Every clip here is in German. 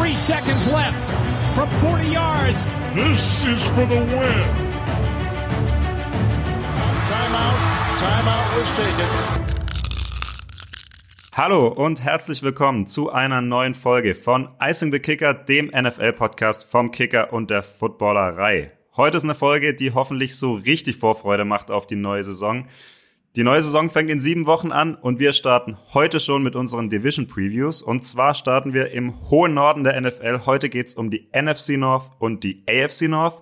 Three seconds left from 40 yards. This is for the win. Timeout. Timeout was taken. Hallo und herzlich willkommen zu einer neuen Folge von Icing the Kicker, dem NFL-Podcast vom Kicker und der Footballerei. Heute ist eine Folge, die hoffentlich so richtig Vorfreude macht auf die neue Saison. Die neue Saison fängt in sieben Wochen an und wir starten heute schon mit unseren Division Previews. Und zwar starten wir im hohen Norden der NFL. Heute geht's um die NFC North und die AFC North.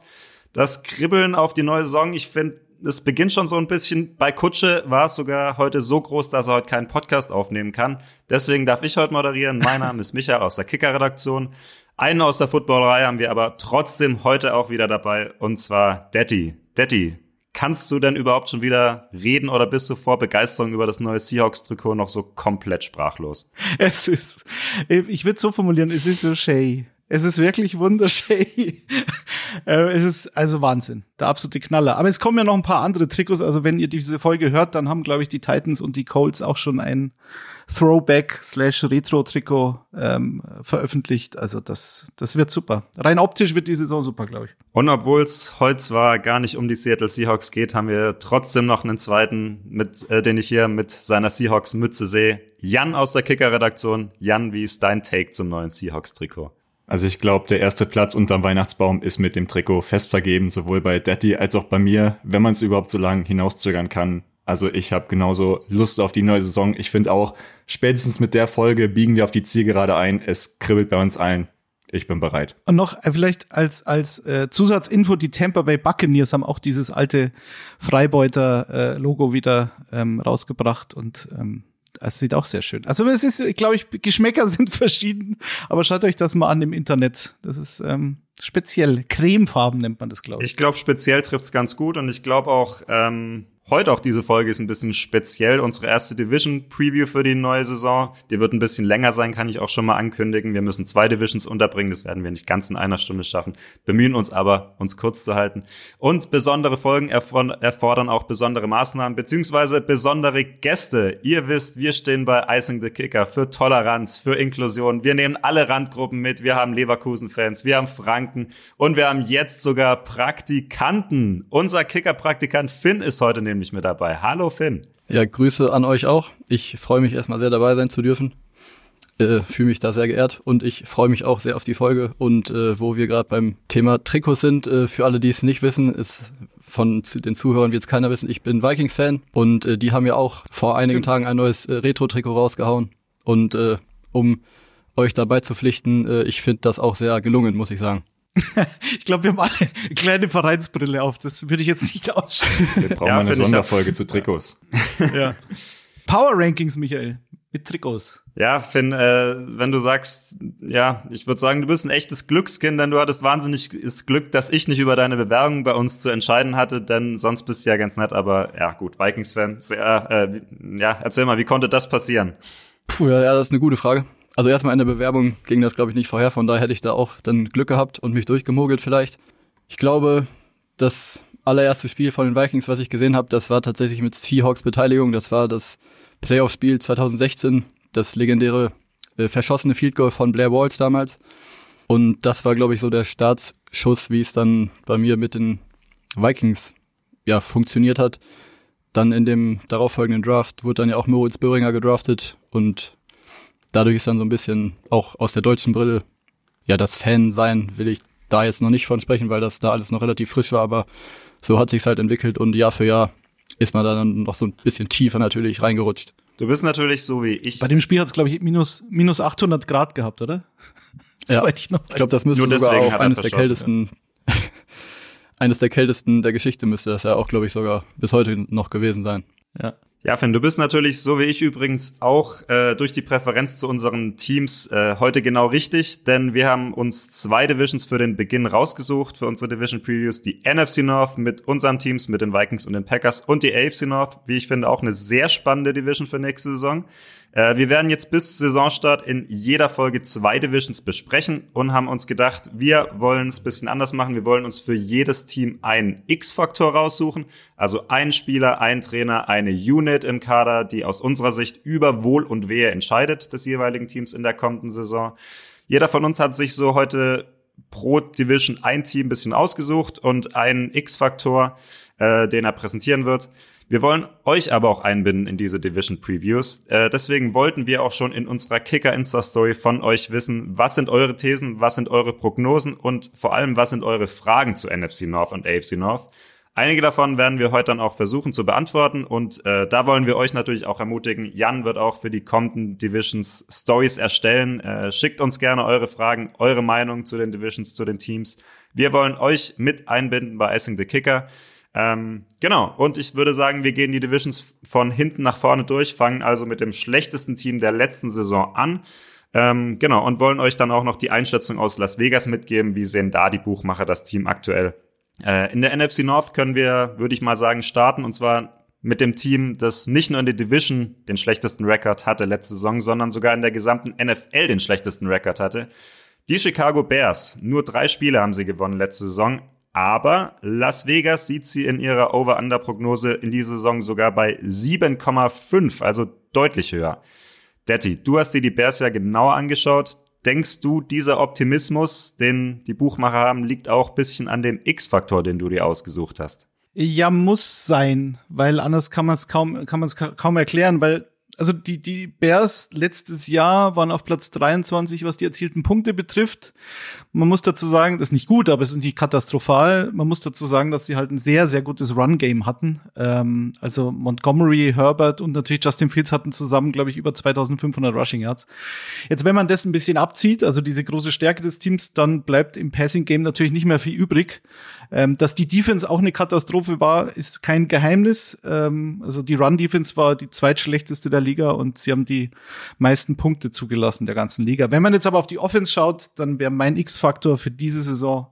Das Kribbeln auf die neue Saison, ich finde, es beginnt schon so ein bisschen. Bei Kutsche war es sogar heute so groß, dass er heute keinen Podcast aufnehmen kann. Deswegen darf ich heute moderieren. Mein Name ist Michael aus der Kicker-Redaktion. Einen aus der Footballerei haben wir aber trotzdem heute auch wieder dabei, und zwar Detti. Detti, Kannst du denn überhaupt schon wieder reden oder bist du vor Begeisterung über das neue Seahawks-Trikot noch so komplett sprachlos? Es ist, ich würde so formulieren, es ist so shay. Es ist wirklich wunderschön. Äh, es ist also Wahnsinn. Der absolute Knaller. Aber es kommen ja noch ein paar andere Trikots. Also wenn ihr diese Folge hört, dann haben, glaube ich, die Titans und die Colts auch schon ein Throwback slash Retro-Trikot ähm, veröffentlicht. Also das, das wird super. Rein optisch wird die Saison super, glaube ich. Und obwohl es heute zwar gar nicht um die Seattle Seahawks geht, haben wir trotzdem noch einen zweiten, mit, äh, den ich hier mit seiner Seahawks-Mütze sehe. Jan aus der Kicker-Redaktion. Jan, wie ist dein Take zum neuen Seahawks-Trikot? Also ich glaube, der erste Platz unterm Weihnachtsbaum ist mit dem Trikot fest vergeben, sowohl bei Daddy als auch bei mir, wenn man es überhaupt so lange hinauszögern kann. Also ich habe genauso Lust auf die neue Saison. Ich finde auch, spätestens mit der Folge biegen wir auf die Zielgerade ein. Es kribbelt bei uns allen. Ich bin bereit. Und noch äh, vielleicht als, als äh, Zusatzinfo, die Tampa Bay Buccaneers haben auch dieses alte Freibeuter-Logo äh, wieder ähm, rausgebracht und ähm, das sieht auch sehr schön. Also es ist, glaube ich, Geschmäcker sind verschieden, aber schaut euch das mal an im Internet. Das ist ähm, speziell. Cremefarben nennt man das, glaube ich. Ich glaube, speziell trifft's ganz gut und ich glaube auch, ähm, Heute auch diese Folge ist ein bisschen speziell. Unsere erste Division Preview für die neue Saison. Die wird ein bisschen länger sein, kann ich auch schon mal ankündigen. Wir müssen zwei Divisions unterbringen. Das werden wir nicht ganz in einer Stunde schaffen. Bemühen uns aber, uns kurz zu halten. Und besondere Folgen erfordern auch besondere Maßnahmen beziehungsweise besondere Gäste. Ihr wisst, wir stehen bei Icing the Kicker für Toleranz, für Inklusion. Wir nehmen alle Randgruppen mit. Wir haben Leverkusen-Fans, wir haben Franken und wir haben jetzt sogar Praktikanten. Unser Kicker-Praktikant Finn ist heute neben nämlich mit dabei. Hallo Finn. Ja, Grüße an euch auch. Ich freue mich erstmal sehr dabei sein zu dürfen. Äh, Fühle mich da sehr geehrt und ich freue mich auch sehr auf die Folge. Und äh, wo wir gerade beim Thema Trikots sind, äh, für alle, die es nicht wissen, ist von den Zuhörern wird es keiner wissen, ich bin Vikings-Fan und äh, die haben ja auch vor einigen Tagen ein neues äh, Retro-Trikot rausgehauen. Und äh, um euch dabei zu pflichten, äh, ich finde das auch sehr gelungen, muss ich sagen. ich glaube, wir haben alle eine kleine Vereinsbrille auf. Das würde ich jetzt nicht ausschauen. Wir brauchen ja, eine Sonderfolge zu Trikots. ja. Power Rankings, Michael. Mit Trikots. Ja, Finn, äh, wenn du sagst, ja, ich würde sagen, du bist ein echtes Glückskind, denn du hattest wahnsinniges Glück, dass ich nicht über deine Bewerbung bei uns zu entscheiden hatte, denn sonst bist du ja ganz nett, aber ja, gut, Vikings-Fan. Äh, ja, erzähl mal, wie konnte das passieren? Puh, ja, das ist eine gute Frage. Also erstmal in der Bewerbung ging das, glaube ich, nicht vorher, von daher hätte ich da auch dann Glück gehabt und mich durchgemogelt vielleicht. Ich glaube, das allererste Spiel von den Vikings, was ich gesehen habe, das war tatsächlich mit Seahawks Beteiligung. Das war das Playoff-Spiel 2016, das legendäre äh, verschossene Field Goal von Blair Walsh damals. Und das war, glaube ich, so der Startschuss, wie es dann bei mir mit den Vikings ja funktioniert hat. Dann in dem darauffolgenden Draft wurde dann ja auch Moritz Böhringer gedraftet und dadurch ist dann so ein bisschen auch aus der deutschen Brille, ja, das Fan sein will ich da jetzt noch nicht von sprechen, weil das da alles noch relativ frisch war, aber so hat sich's halt entwickelt und Jahr für Jahr ist man da dann noch so ein bisschen tiefer natürlich reingerutscht. Du bist natürlich so wie ich. Bei dem Spiel hat es, glaube ich, minus, minus 800 Grad gehabt, oder? ja, ich, ich glaube, das müsste Nur sogar auch eines der kältesten, ja. eines der kältesten der Geschichte müsste das ja auch, glaube ich, sogar bis heute noch gewesen sein. Ja. Ja, Finn, du bist natürlich, so wie ich übrigens, auch äh, durch die Präferenz zu unseren Teams äh, heute genau richtig, denn wir haben uns zwei Divisions für den Beginn rausgesucht, für unsere Division Previews. Die NFC North mit unseren Teams, mit den Vikings und den Packers und die AFC North, wie ich finde, auch eine sehr spannende Division für nächste Saison. Äh, wir werden jetzt bis Saisonstart in jeder Folge zwei Divisions besprechen und haben uns gedacht, wir wollen es bisschen anders machen. Wir wollen uns für jedes Team einen X-Faktor raussuchen. Also ein Spieler, ein Trainer, eine Unit im Kader, die aus unserer Sicht über Wohl und Wehe entscheidet des jeweiligen Teams in der kommenden Saison. Jeder von uns hat sich so heute pro Division ein Team bisschen ausgesucht und einen X-Faktor, äh, den er präsentieren wird. Wir wollen euch aber auch einbinden in diese Division Previews. Äh, deswegen wollten wir auch schon in unserer Kicker Insta Story von euch wissen, was sind eure Thesen, was sind eure Prognosen und vor allem, was sind eure Fragen zu NFC North und AFC North. Einige davon werden wir heute dann auch versuchen zu beantworten und äh, da wollen wir euch natürlich auch ermutigen. Jan wird auch für die kommenden Divisions Stories erstellen. Äh, schickt uns gerne eure Fragen, eure Meinung zu den Divisions, zu den Teams. Wir wollen euch mit einbinden bei Icing the Kicker. Ähm, genau, und ich würde sagen, wir gehen die Divisions von hinten nach vorne durch, fangen also mit dem schlechtesten Team der letzten Saison an. Ähm, genau, und wollen euch dann auch noch die Einschätzung aus Las Vegas mitgeben. Wie sehen da die Buchmacher das Team aktuell? Äh, in der NFC North können wir, würde ich mal sagen, starten und zwar mit dem Team, das nicht nur in der Division den schlechtesten Rekord hatte letzte Saison, sondern sogar in der gesamten NFL den schlechtesten Rekord hatte. Die Chicago Bears. Nur drei Spiele haben sie gewonnen letzte Saison. Aber Las Vegas sieht sie in ihrer Over-Under-Prognose in dieser Saison sogar bei 7,5, also deutlich höher. Detti, du hast dir die Bears ja genauer angeschaut. Denkst du, dieser Optimismus, den die Buchmacher haben, liegt auch bisschen an dem X-Faktor, den du dir ausgesucht hast? Ja, muss sein, weil anders kann man es kaum, kann man es kaum erklären, weil also die, die Bears letztes Jahr waren auf Platz 23, was die erzielten Punkte betrifft. Man muss dazu sagen, das ist nicht gut, aber es ist nicht katastrophal. Man muss dazu sagen, dass sie halt ein sehr, sehr gutes Run-Game hatten. Ähm, also Montgomery, Herbert und natürlich Justin Fields hatten zusammen, glaube ich, über 2500 Rushing Yards. Jetzt, wenn man das ein bisschen abzieht, also diese große Stärke des Teams, dann bleibt im Passing-Game natürlich nicht mehr viel übrig. Ähm, dass die Defense auch eine Katastrophe war, ist kein Geheimnis. Ähm, also die Run-Defense war die zweitschlechteste der Liga und sie haben die meisten Punkte zugelassen der ganzen Liga. Wenn man jetzt aber auf die Offense schaut, dann wäre mein X-Faktor für diese Saison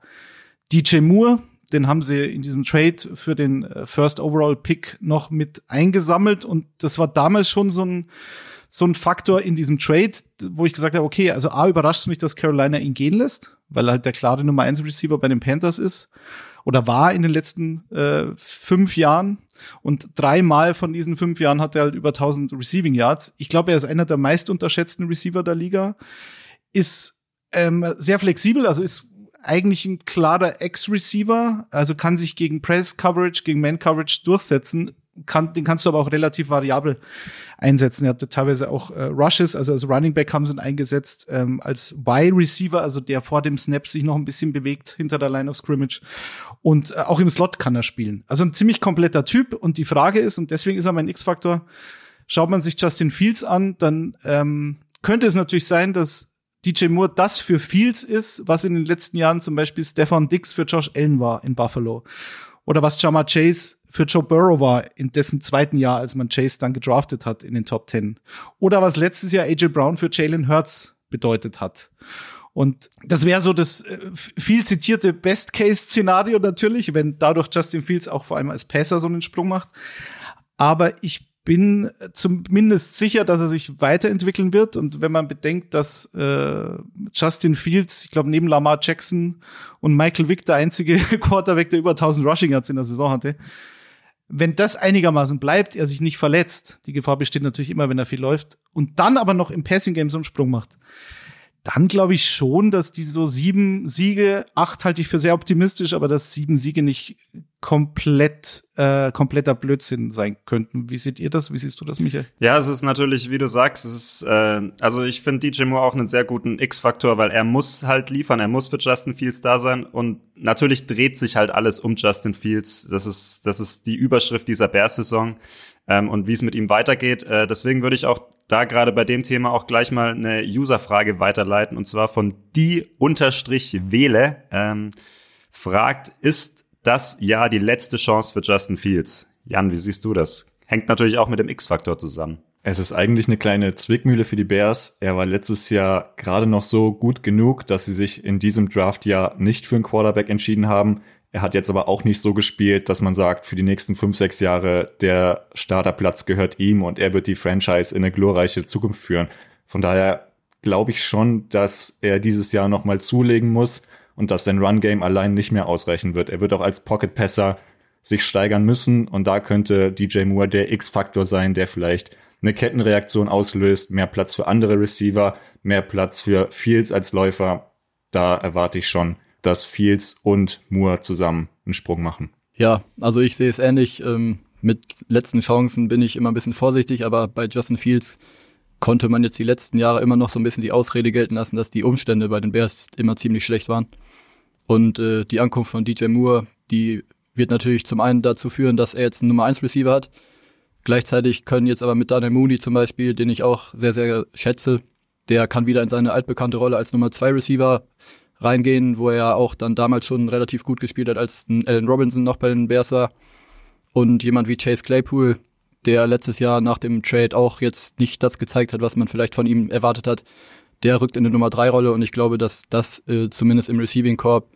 DJ Moore. Den haben sie in diesem Trade für den äh, First Overall Pick noch mit eingesammelt und das war damals schon so ein so ein Faktor in diesem Trade, wo ich gesagt habe, okay, also A überrascht mich, dass Carolina ihn gehen lässt, weil er halt der klare Nummer 1 Receiver bei den Panthers ist oder war in den letzten äh, fünf Jahren. Und dreimal von diesen fünf Jahren hat er halt über 1000 Receiving Yards. Ich glaube, er ist einer der meist unterschätzten Receiver der Liga. Ist ähm, sehr flexibel, also ist eigentlich ein klarer Ex-Receiver, also kann sich gegen Press-Coverage, gegen Man-Coverage durchsetzen. Kann, den kannst du aber auch relativ variabel einsetzen. Er hatte teilweise auch äh, Rushes, also als Running Back haben sie ihn eingesetzt, ähm, als Wide Receiver, also der vor dem Snap sich noch ein bisschen bewegt hinter der Line of Scrimmage. Und äh, auch im Slot kann er spielen. Also ein ziemlich kompletter Typ. Und die Frage ist, und deswegen ist er mein X-Faktor, schaut man sich Justin Fields an, dann ähm, könnte es natürlich sein, dass DJ Moore das für Fields ist, was in den letzten Jahren zum Beispiel Stefan Dix für Josh Allen war in Buffalo. Oder was Jama Chase für Joe Burrow war in dessen zweiten Jahr, als man Chase dann gedraftet hat in den Top Ten. Oder was letztes Jahr AJ Brown für Jalen Hurts bedeutet hat. Und das wäre so das äh, viel zitierte Best-Case-Szenario natürlich, wenn dadurch Justin Fields auch vor allem als Passer so einen Sprung macht. Aber ich bin zumindest sicher, dass er sich weiterentwickeln wird. Und wenn man bedenkt, dass äh, Justin Fields, ich glaube, neben Lamar Jackson und Michael Vick der einzige Quarterback, der über 1000 Rushing Yards in der Saison hatte, wenn das einigermaßen bleibt, er sich nicht verletzt, die Gefahr besteht natürlich immer, wenn er viel läuft, und dann aber noch im Passing Game so einen Sprung macht, dann glaube ich schon, dass die so sieben Siege, acht halte ich für sehr optimistisch, aber dass sieben Siege nicht komplett äh, kompletter Blödsinn sein könnten. Wie seht ihr das? Wie siehst du das, Michael? Ja, es ist natürlich, wie du sagst, es ist, äh, also ich finde DJ Moore auch einen sehr guten X-Faktor, weil er muss halt liefern, er muss für Justin Fields da sein und natürlich dreht sich halt alles um Justin Fields. Das ist, das ist die Überschrift dieser Bears-Saison ähm, und wie es mit ihm weitergeht. Äh, deswegen würde ich auch da gerade bei dem Thema auch gleich mal eine User-Frage weiterleiten und zwar von die unterstrich Wähle ähm, fragt, ist das Jahr die letzte Chance für Justin Fields? Jan, wie siehst du das? Hängt natürlich auch mit dem X-Faktor zusammen. Es ist eigentlich eine kleine Zwickmühle für die Bears. Er war letztes Jahr gerade noch so gut genug, dass sie sich in diesem Draftjahr nicht für einen Quarterback entschieden haben. Er hat jetzt aber auch nicht so gespielt, dass man sagt, für die nächsten fünf, sechs Jahre der Starterplatz gehört ihm und er wird die Franchise in eine glorreiche Zukunft führen. Von daher glaube ich schon, dass er dieses Jahr nochmal zulegen muss und dass sein Run-Game allein nicht mehr ausreichen wird. Er wird auch als Pocket-Passer sich steigern müssen und da könnte DJ Moore der X-Faktor sein, der vielleicht eine Kettenreaktion auslöst, mehr Platz für andere Receiver, mehr Platz für Fields als Läufer. Da erwarte ich schon, dass Fields und Moore zusammen einen Sprung machen. Ja, also ich sehe es ähnlich. Ähm, mit letzten Chancen bin ich immer ein bisschen vorsichtig, aber bei Justin Fields konnte man jetzt die letzten Jahre immer noch so ein bisschen die Ausrede gelten lassen, dass die Umstände bei den Bears immer ziemlich schlecht waren. Und äh, die Ankunft von DJ Moore, die wird natürlich zum einen dazu führen, dass er jetzt einen Nummer 1 Receiver hat. Gleichzeitig können jetzt aber mit Daniel Mooney zum Beispiel, den ich auch sehr, sehr schätze, der kann wieder in seine altbekannte Rolle als Nummer 2 Receiver reingehen, wo er auch dann damals schon relativ gut gespielt hat, als Allen Robinson noch bei den Bears war. Und jemand wie Chase Claypool, der letztes Jahr nach dem Trade auch jetzt nicht das gezeigt hat, was man vielleicht von ihm erwartet hat, der rückt in eine Nummer 3 Rolle und ich glaube, dass das äh, zumindest im Receiving Corp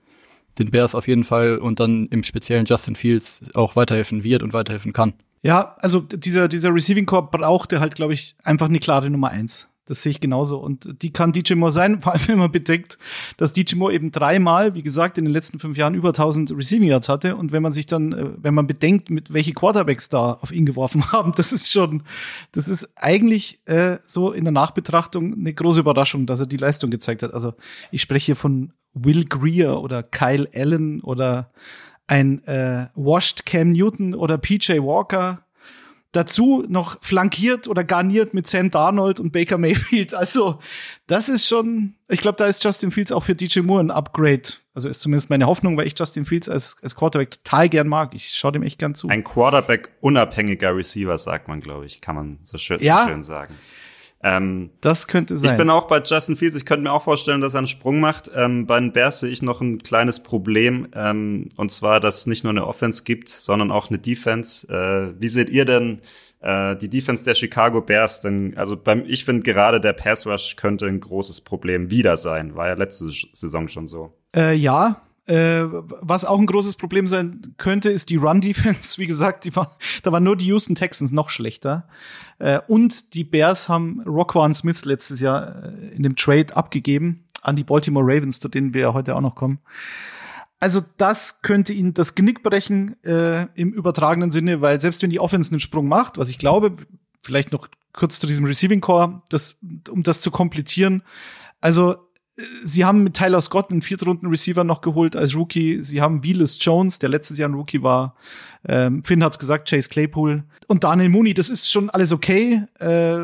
den Bears auf jeden Fall und dann im speziellen Justin Fields auch weiterhelfen wird und weiterhelfen kann. Ja, also dieser, dieser Receiving Core brauchte halt, glaube ich, einfach eine klare Nummer eins. Das sehe ich genauso. Und die kann DJ Moore sein, vor allem wenn man bedenkt, dass DJ Moore eben dreimal, wie gesagt, in den letzten fünf Jahren über 1000 Receiving Yards hatte. Und wenn man sich dann, äh, wenn man bedenkt, mit welche Quarterbacks da auf ihn geworfen haben, das ist schon, das ist eigentlich äh, so in der Nachbetrachtung eine große Überraschung, dass er die Leistung gezeigt hat. Also ich spreche hier von Will Greer oder Kyle Allen oder ein äh, Washed Cam Newton oder PJ Walker. Dazu noch flankiert oder garniert mit Sam Darnold und Baker Mayfield. Also, das ist schon, ich glaube, da ist Justin Fields auch für DJ Moore ein Upgrade. Also ist zumindest meine Hoffnung, weil ich Justin Fields als, als Quarterback total gern mag. Ich schaue dem echt gern zu. Ein Quarterback-unabhängiger Receiver, sagt man, glaube ich, kann man so schön, ja, so schön sagen. Ähm, das könnte sein. Ich bin auch bei Justin Fields. Ich könnte mir auch vorstellen, dass er einen Sprung macht. Ähm, bei den Bears sehe ich noch ein kleines Problem. Ähm, und zwar, dass es nicht nur eine Offense gibt, sondern auch eine Defense. Äh, wie seht ihr denn äh, die Defense der Chicago Bears? Denn, also beim, ich finde gerade der Pass Rush könnte ein großes Problem wieder sein. War ja letzte Saison schon so. Äh, ja, äh, was auch ein großes Problem sein könnte, ist die Run-Defense. Wie gesagt, die war, da waren nur die Houston Texans noch schlechter. Äh, und die Bears haben Rockwan Smith letztes Jahr äh, in dem Trade abgegeben an die Baltimore Ravens, zu denen wir ja heute auch noch kommen. Also das könnte ihnen das Genick brechen äh, im übertragenen Sinne, weil selbst wenn die Offense einen Sprung macht, was ich glaube, vielleicht noch kurz zu diesem Receiving Core, das, um das zu komplettieren. Also sie haben mit Tyler Scott einen Viertrunden-Receiver noch geholt als Rookie. Sie haben Wheeless Jones, der letztes Jahr ein Rookie war. Ähm, Finn hat's gesagt, Chase Claypool und Daniel Mooney. Das ist schon alles okay. Äh,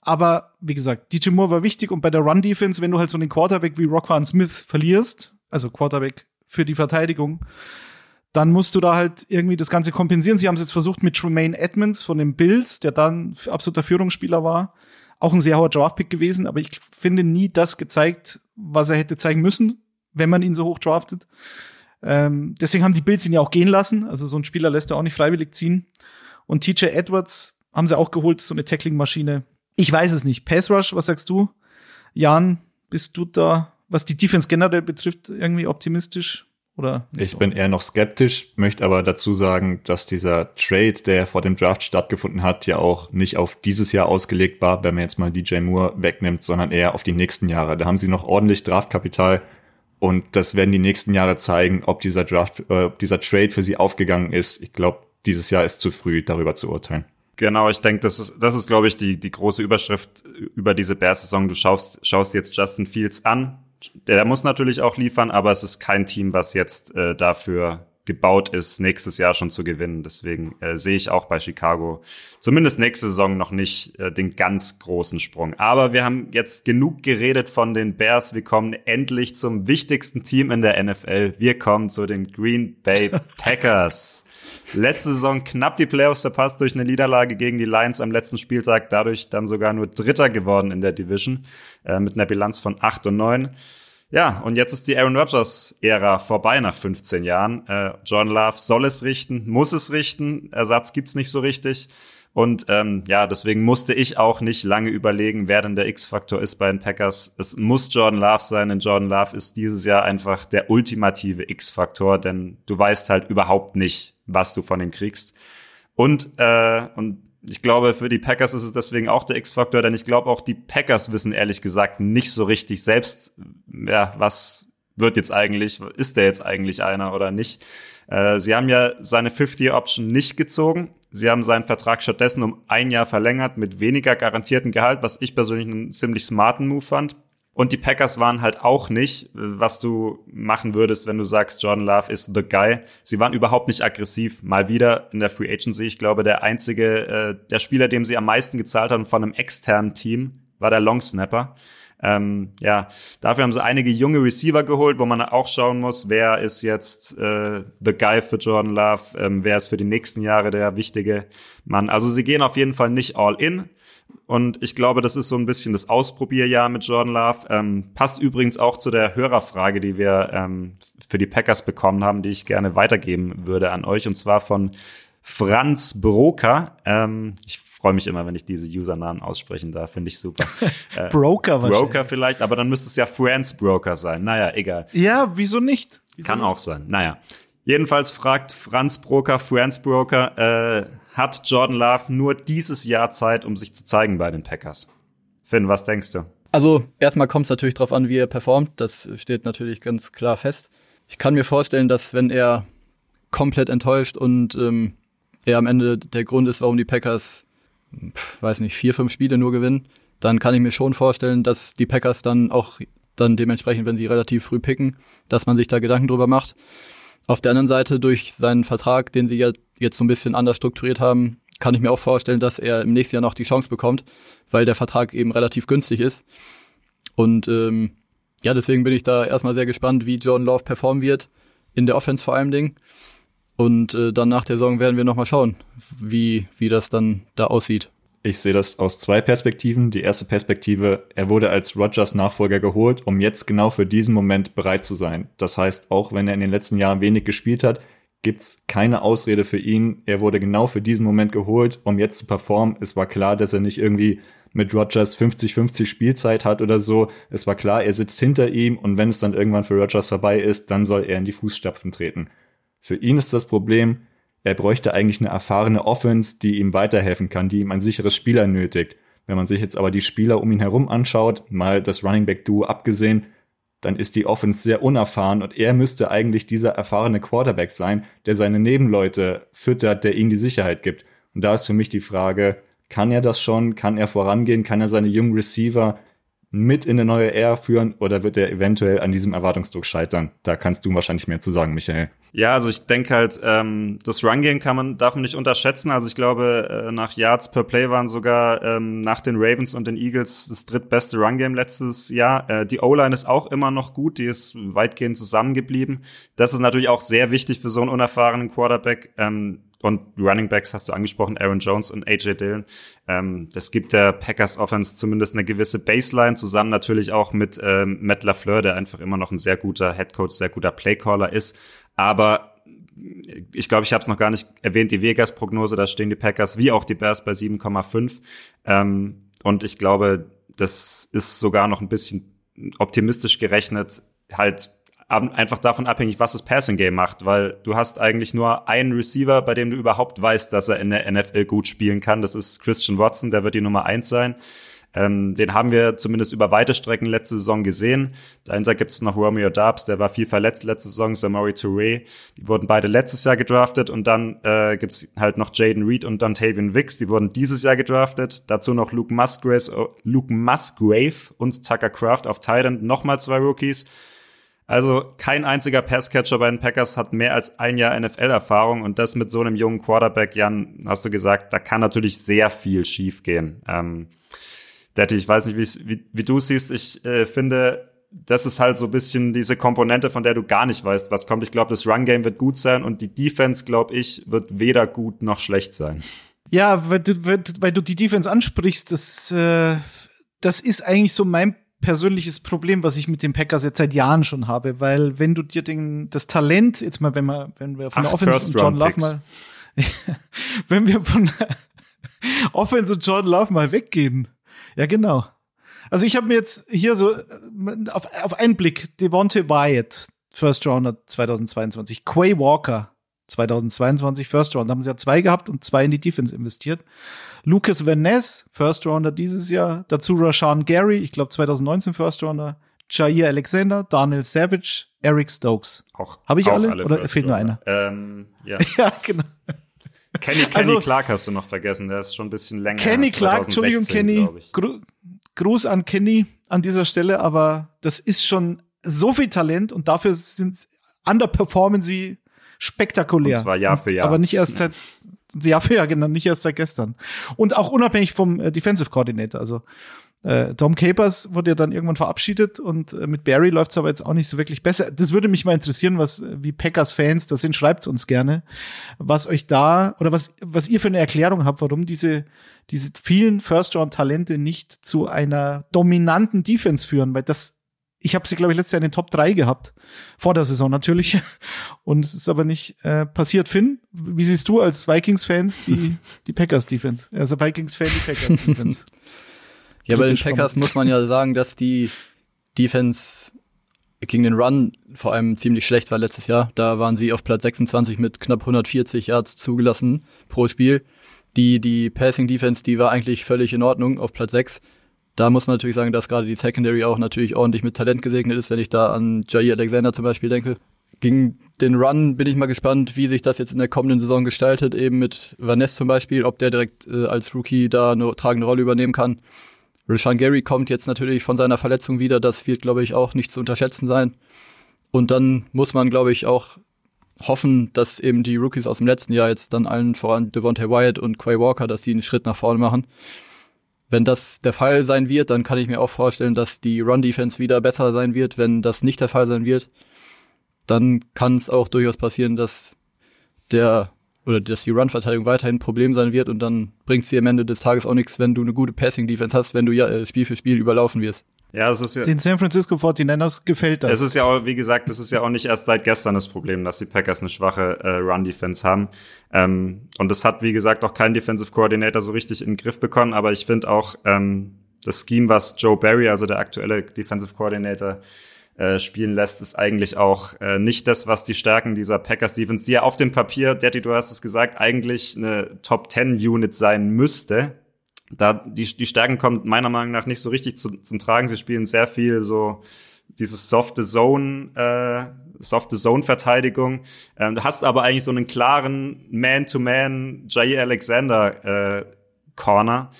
aber wie gesagt, DJ Moore war wichtig und bei der Run-Defense, wenn du halt so einen Quarterback wie Rockwan Smith verlierst, also Quarterback für die Verteidigung, dann musst du da halt irgendwie das Ganze kompensieren. Sie haben es jetzt versucht mit Tremaine Edmonds von den Bills, der dann absoluter Führungsspieler war auch ein sehr hoher Draftpick gewesen, aber ich finde nie das gezeigt, was er hätte zeigen müssen, wenn man ihn so hoch draftet. Ähm, deswegen haben die Bills ihn ja auch gehen lassen. Also so ein Spieler lässt er auch nicht freiwillig ziehen. Und TJ Edwards haben sie auch geholt, so eine Tackling-Maschine. Ich weiß es nicht. Pass Rush, was sagst du? Jan, bist du da, was die Defense generell betrifft, irgendwie optimistisch? Oder ich so? bin eher noch skeptisch, möchte aber dazu sagen, dass dieser Trade, der vor dem Draft stattgefunden hat, ja auch nicht auf dieses Jahr ausgelegt war, wenn man jetzt mal DJ Moore wegnimmt, sondern eher auf die nächsten Jahre. Da haben sie noch ordentlich Draftkapital und das werden die nächsten Jahre zeigen, ob dieser Draft, äh, dieser Trade für sie aufgegangen ist. Ich glaube, dieses Jahr ist zu früh, darüber zu urteilen. Genau, ich denke, das ist, das ist, glaube ich, die, die große Überschrift über diese Bears-Saison. Du schaust, schaust jetzt Justin Fields an, der muss natürlich auch liefern, aber es ist kein Team, was jetzt äh, dafür gebaut ist, nächstes Jahr schon zu gewinnen. Deswegen äh, sehe ich auch bei Chicago zumindest nächste Saison noch nicht äh, den ganz großen Sprung. Aber wir haben jetzt genug geredet von den Bears. Wir kommen endlich zum wichtigsten Team in der NFL. Wir kommen zu den Green Bay Packers. Letzte Saison knapp die Playoffs verpasst durch eine Niederlage gegen die Lions am letzten Spieltag, dadurch dann sogar nur Dritter geworden in der Division äh, mit einer Bilanz von 8 und 9. Ja, und jetzt ist die Aaron Rodgers-Ära vorbei nach 15 Jahren. Äh, John Love soll es richten, muss es richten. Ersatz gibt's nicht so richtig. Und ähm, ja, deswegen musste ich auch nicht lange überlegen, wer denn der X-Faktor ist bei den Packers. Es muss Jordan Love sein, denn Jordan Love ist dieses Jahr einfach der ultimative X-Faktor, denn du weißt halt überhaupt nicht, was du von ihm kriegst. Und, äh, und ich glaube, für die Packers ist es deswegen auch der X-Faktor, denn ich glaube auch die Packers wissen ehrlich gesagt nicht so richtig selbst, ja, was wird jetzt eigentlich, ist der jetzt eigentlich einer oder nicht. Äh, sie haben ja seine Fifth-Year-Option nicht gezogen. Sie haben seinen Vertrag stattdessen um ein Jahr verlängert mit weniger garantierten Gehalt, was ich persönlich einen ziemlich smarten Move fand. Und die Packers waren halt auch nicht, was du machen würdest, wenn du sagst, Jordan Love ist the guy. Sie waren überhaupt nicht aggressiv. Mal wieder in der Free Agency. Ich glaube, der einzige, äh, der Spieler, dem sie am meisten gezahlt haben von einem externen Team, war der Long Snapper. Ähm, ja, dafür haben sie einige junge Receiver geholt, wo man auch schauen muss, wer ist jetzt äh, the guy für Jordan Love, ähm, wer ist für die nächsten Jahre der wichtige Mann. Also sie gehen auf jeden Fall nicht all in. Und ich glaube, das ist so ein bisschen das Ausprobierjahr mit Jordan Love. Ähm, passt übrigens auch zu der Hörerfrage, die wir ähm, für die Packers bekommen haben, die ich gerne weitergeben würde an euch. Und zwar von Franz Broker. Ähm, ich freue mich immer, wenn ich diese Usernamen aussprechen darf. Finde ich super. Äh, Broker Broker vielleicht, aber dann müsste es ja Friends Broker sein. Naja, egal. Ja, wieso nicht? Wieso Kann nicht? auch sein. Naja. Jedenfalls fragt Franz Broker, Friends Broker, äh, hat Jordan Love nur dieses Jahr Zeit, um sich zu zeigen bei den Packers? Finn, was denkst du? Also erstmal kommt es natürlich darauf an, wie er performt. Das steht natürlich ganz klar fest. Ich kann mir vorstellen, dass wenn er komplett enttäuscht und ähm, er am Ende der Grund ist, warum die Packers weiß nicht, vier, fünf Spiele nur gewinnen, dann kann ich mir schon vorstellen, dass die Packers dann auch dann dementsprechend, wenn sie relativ früh picken, dass man sich da Gedanken drüber macht. Auf der anderen Seite, durch seinen Vertrag, den sie ja jetzt so ein bisschen anders strukturiert haben, kann ich mir auch vorstellen, dass er im nächsten Jahr noch die Chance bekommt, weil der Vertrag eben relativ günstig ist. Und ähm, ja, deswegen bin ich da erstmal sehr gespannt, wie Jordan Love performen wird, in der Offense vor allem Ding. Und äh, dann nach der Saison werden wir nochmal schauen, wie, wie das dann da aussieht. Ich sehe das aus zwei Perspektiven. Die erste Perspektive, er wurde als Rogers Nachfolger geholt, um jetzt genau für diesen Moment bereit zu sein. Das heißt, auch wenn er in den letzten Jahren wenig gespielt hat, gibt's keine Ausrede für ihn. Er wurde genau für diesen Moment geholt, um jetzt zu performen. Es war klar, dass er nicht irgendwie mit Rogers 50-50 Spielzeit hat oder so. Es war klar, er sitzt hinter ihm und wenn es dann irgendwann für Rogers vorbei ist, dann soll er in die Fußstapfen treten. Für ihn ist das Problem, er bräuchte eigentlich eine erfahrene Offense, die ihm weiterhelfen kann, die ihm ein sicheres Spieler nötigt. Wenn man sich jetzt aber die Spieler um ihn herum anschaut, mal das Running Back Duo abgesehen, dann ist die Offense sehr unerfahren und er müsste eigentlich dieser erfahrene Quarterback sein, der seine Nebenleute füttert, der ihnen die Sicherheit gibt. Und da ist für mich die Frage, kann er das schon? Kann er vorangehen? Kann er seine jungen Receiver mit in eine neue Ära führen oder wird er eventuell an diesem Erwartungsdruck scheitern? Da kannst du wahrscheinlich mehr zu sagen, Michael. Ja, also ich denke halt, ähm, das Run-Game kann man, darf man nicht unterschätzen. Also ich glaube, äh, nach Yards per Play waren sogar ähm, nach den Ravens und den Eagles das drittbeste Run-Game letztes Jahr. Äh, die O-Line ist auch immer noch gut, die ist weitgehend zusammengeblieben. Das ist natürlich auch sehr wichtig für so einen unerfahrenen Quarterback. Ähm, und Running Backs hast du angesprochen, Aaron Jones und AJ Dillon. Ähm, das gibt der Packers Offense zumindest eine gewisse Baseline, zusammen natürlich auch mit ähm, Matt LaFleur, der einfach immer noch ein sehr guter Head Coach, sehr guter Playcaller ist. Aber ich glaube, ich habe es noch gar nicht erwähnt, die Vegas-Prognose, da stehen die Packers wie auch die Bears bei 7,5. Ähm, und ich glaube, das ist sogar noch ein bisschen optimistisch gerechnet, halt einfach davon abhängig, was das Passing Game macht, weil du hast eigentlich nur einen Receiver, bei dem du überhaupt weißt, dass er in der NFL gut spielen kann. Das ist Christian Watson, der wird die Nummer eins sein. Ähm, den haben wir zumindest über weite Strecken letzte Saison gesehen. Dahinter gibt es noch Romeo Dubs, der war viel verletzt letzte Saison, Samori Touré. Die wurden beide letztes Jahr gedraftet und dann äh, gibt es halt noch Jaden Reed und Dontavian Wicks, die wurden dieses Jahr gedraftet. Dazu noch Luke Musgrave, uh, Luke Musgrave und Tucker Craft auf Thailand, nochmal zwei Rookies. Also kein einziger Passcatcher bei den Packers hat mehr als ein Jahr NFL-Erfahrung und das mit so einem jungen Quarterback, Jan, hast du gesagt, da kann natürlich sehr viel schiefgehen. Ähm, Daddy, ich weiß nicht, wie, wie du siehst. Ich äh, finde, das ist halt so ein bisschen diese Komponente, von der du gar nicht weißt, was kommt. Ich glaube, das Run-Game wird gut sein und die Defense, glaube ich, wird weder gut noch schlecht sein. Ja, weil du, weil du die Defense ansprichst, das, äh, das ist eigentlich so mein persönliches Problem, was ich mit den Packers jetzt seit Jahren schon habe, weil wenn du dir den, das Talent, jetzt mal, wenn wir, wenn wir von Ach, der Offense und John Love mal, wenn wir von, Offense und Jordan Love mal weggehen. Ja, genau. Also ich habe mir jetzt hier so äh, auf, auf einen Blick Devonte Wyatt, First Rounder 2022, Quay Walker 2022 First Round, da haben sie ja zwei gehabt und zwei in die Defense investiert. Lucas Van Ness, First Rounder dieses Jahr, dazu Rashawn Gary, ich glaube 2019 First Rounder, Jair Alexander, Daniel Savage, Eric Stokes. Auch Habe ich auch alle? Oder fehlt nur einer? Ähm, ja. ja, genau. Kenny, Kenny Also- Clark hast du noch vergessen, der ist schon ein bisschen länger. Kenny Clark, 2016, Entschuldigung, Kenny. Gru Gruß an Kenny an dieser Stelle, aber das ist schon so viel Talent und dafür sind underperformen sie spektakulär. Und zwar Jahr für Jahr. Aber nicht erst seit Jahr für Jahr, genau, nicht erst seit gestern. Und auch unabhängig vom äh, Defensive Coordinator. Also äh, Tom Capers wurde ja dann irgendwann verabschiedet und äh, mit Barry läuft es aber jetzt auch nicht so wirklich besser. Das würde mich mal interessieren, was wie Packers-Fans das sind, schreibt's uns gerne, was euch da oder was, was ihr für eine Erklärung habt, warum diese, diese vielen First-Round-Talente nicht zu einer dominanten Defense führen, weil das ich habe sie, glaube ich, letztes Jahr in den Top 3 gehabt. Vor der Saison natürlich. Und es ist aber nicht äh, passiert. Finn, wie siehst du als Vikings-Fans die, die Packers-Defense? Also Vikings-Fan, die Packers-Defense. Ja, bei den Packers muss man ja sagen, dass die Defense gegen den Run vor allem ziemlich schlecht war letztes Jahr. Da waren sie auf Platz 26 mit knapp 140 Yards zugelassen pro Spiel. Die, die Passing Defense, die war eigentlich völlig in Ordnung auf Platz 6. Da muss man natürlich sagen, dass gerade die Secondary auch natürlich ordentlich mit Talent gesegnet ist, wenn ich da an Jair Alexander zum Beispiel denke. Gegen den Run bin ich mal gespannt, wie sich das jetzt in der kommenden Saison gestaltet, eben mit Vaness zum Beispiel, ob der direkt äh, als Rookie da eine tragende Rolle übernehmen kann. Rashawn Gary kommt jetzt natürlich von seiner Verletzung wieder. Das wird, glaube ich, auch nicht zu unterschätzen sein. Und dann muss man, glaube ich, auch hoffen, dass eben die Rookies aus dem letzten Jahr jetzt dann allen voran Devontae Wyatt und Quay Walker, dass sie einen Schritt nach vorne machen. Wenn das der Fall sein wird, dann kann ich mir auch vorstellen, dass die Run-Defense wieder besser sein wird. Wenn das nicht der Fall sein wird, dann kann es auch durchaus passieren, dass der oder dass die Run-Verteidigung weiterhin ein Problem sein wird und dann bringt sie am Ende des Tages auch nichts, wenn du eine gute Passing-Defense hast, wenn du ja äh, Spiel für Spiel überlaufen wirst. Ja, es ist ja, Den San Francisco 49ers gefällt das. es ist ja auch, wie gesagt, es ist ja auch nicht erst seit gestern das Problem, dass die Packers eine schwache äh, Run-Defense haben. Ähm, und das hat, wie gesagt, auch kein Defensive Coordinator so richtig in den Griff bekommen. Aber ich finde auch ähm, das Scheme, was Joe Barry, also der aktuelle Defensive Coordinator, äh, spielen lässt, ist eigentlich auch äh, nicht das, was die Stärken dieser Packers Defense, die ja auf dem Papier, Daddy, du hast es gesagt, eigentlich eine Top 10 Unit sein müsste. Da die, die Stärken kommen meiner Meinung nach nicht so richtig zu, zum Tragen. Sie spielen sehr viel so dieses softe Zone, äh, softe Zone-Verteidigung. Ähm, du hast aber eigentlich so einen klaren Man-to-Man Jair Alexander äh, Corner,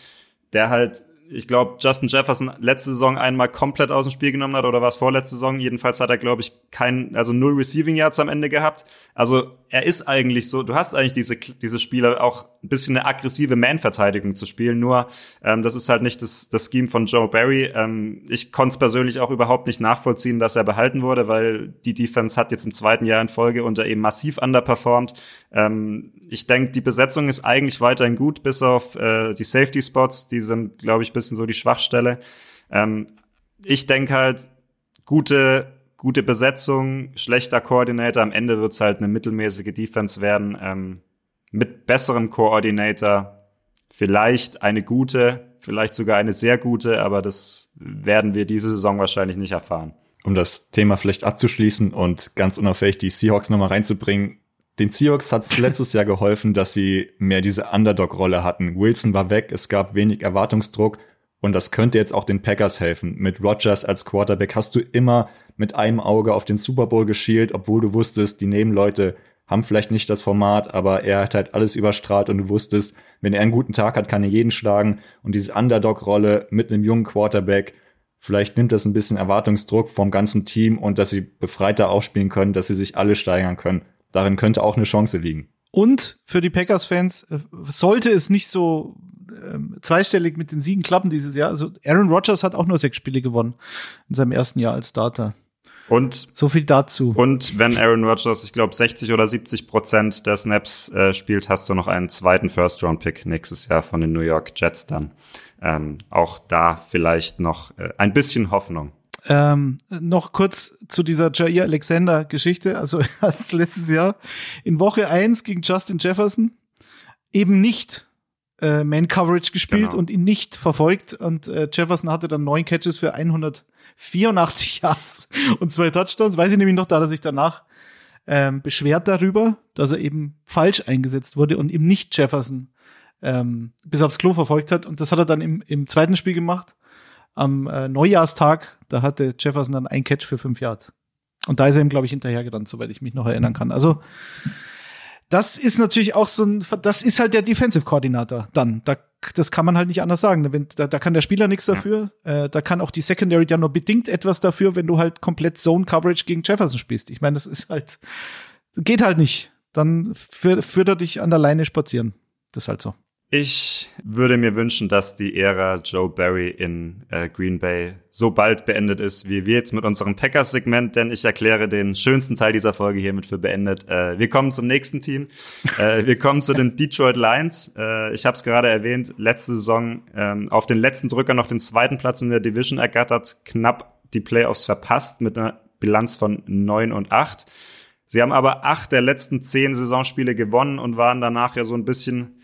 der halt ich glaube, Justin Jefferson letzte Saison einmal komplett aus dem Spiel genommen hat oder war es vorletzte Saison? Jedenfalls hat er, glaube ich, kein, also null Receiving Yards am Ende gehabt. Also er ist eigentlich so, du hast eigentlich diese, diese Spieler auch ein bisschen eine aggressive Man-Verteidigung zu spielen, nur ähm, das ist halt nicht das, das Scheme von Joe Barry. Ähm, ich konnte es persönlich auch überhaupt nicht nachvollziehen, dass er behalten wurde, weil die Defense hat jetzt im zweiten Jahr in Folge unter eben massiv underperformed. Ähm, ich denke, die Besetzung ist eigentlich weiterhin gut, bis auf äh, die Safety-Spots, die sind, glaube ich, bisschen so die Schwachstelle. Ähm, ich denke halt, gute, gute Besetzung, schlechter Koordinator, am Ende wird's halt eine mittelmäßige Defense werden. Ähm, mit besserem Koordinator vielleicht eine gute, vielleicht sogar eine sehr gute, aber das werden wir diese Saison wahrscheinlich nicht erfahren. Um das Thema vielleicht abzuschließen und ganz unauffällig die Seahawks nochmal reinzubringen. Den Seahawks hat es letztes Jahr geholfen, dass sie mehr diese Underdog-Rolle hatten. Wilson war weg, es gab wenig Erwartungsdruck und das könnte jetzt auch den Packers helfen. Mit Rodgers als Quarterback hast du immer mit einem Auge auf den Super Bowl geschielt, obwohl du wusstest, die Nebenleute haben vielleicht nicht das Format, aber er hat halt alles überstrahlt und du wusstest, wenn er einen guten Tag hat, kann er jeden schlagen und diese Underdog-Rolle mit einem jungen Quarterback, vielleicht nimmt das ein bisschen Erwartungsdruck vom ganzen Team und dass sie befreiter aufspielen können, dass sie sich alle steigern können. Darin könnte auch eine Chance liegen. Und für die Packers-Fans äh, sollte es nicht so ähm, zweistellig mit den Siegen klappen dieses Jahr. Also Aaron Rodgers hat auch nur sechs Spiele gewonnen in seinem ersten Jahr als Starter. Und So viel dazu. Und wenn Aaron Rodgers, ich glaube, 60 oder 70 Prozent der Snaps äh, spielt, hast du noch einen zweiten First-Round-Pick nächstes Jahr von den New York Jets dann. Ähm, auch da vielleicht noch äh, ein bisschen Hoffnung. Ähm, noch kurz zu dieser Jair Alexander Geschichte. Also als letztes Jahr in Woche eins gegen Justin Jefferson eben nicht äh, Man-Coverage gespielt Genau. und ihn nicht verfolgt. Und äh, Jefferson hatte dann neun Catches für 184 Yards und zwei Touchdowns. Weiß ich nämlich noch, da hat er sich danach ähm, beschwert darüber, dass er eben falsch eingesetzt wurde und eben nicht Jefferson ähm, bis aufs Klo verfolgt hat. Und das hat er dann im, im zweiten Spiel gemacht, am äh, Neujahrstag. Da hatte Jefferson dann ein Catch für fünf Yards. Und da ist er ihm, glaube ich, hinterhergerannt, soweit ich mich noch erinnern kann. Also das ist natürlich auch so ein, das ist halt der Defensive-Koordinator dann. Da, das kann man halt nicht anders sagen. Wenn, da, da kann der Spieler nichts dafür. Äh, da kann auch die Secondary ja nur bedingt etwas dafür, wenn du halt komplett Zone-Coverage gegen Jefferson spielst. Ich meine, das ist halt, geht halt nicht. Dann führ, führt er dich an der Leine spazieren. Das ist halt so. Ich würde mir wünschen, dass die Ära Joe Barry in äh, Green Bay so bald beendet ist, wie wir jetzt mit unserem Packers-Segment, denn ich erkläre den schönsten Teil dieser Folge hiermit für beendet. Äh, wir kommen zum nächsten Team. äh, wir kommen zu den Detroit Lions. Äh, ich habe es gerade erwähnt, letzte Saison ähm, auf den letzten Drücker noch den zweiten Platz in der Division ergattert, knapp die Playoffs verpasst mit einer Bilanz von 9 und 8. Sie haben aber acht der letzten zehn Saisonspiele gewonnen und waren danach ja so ein bisschen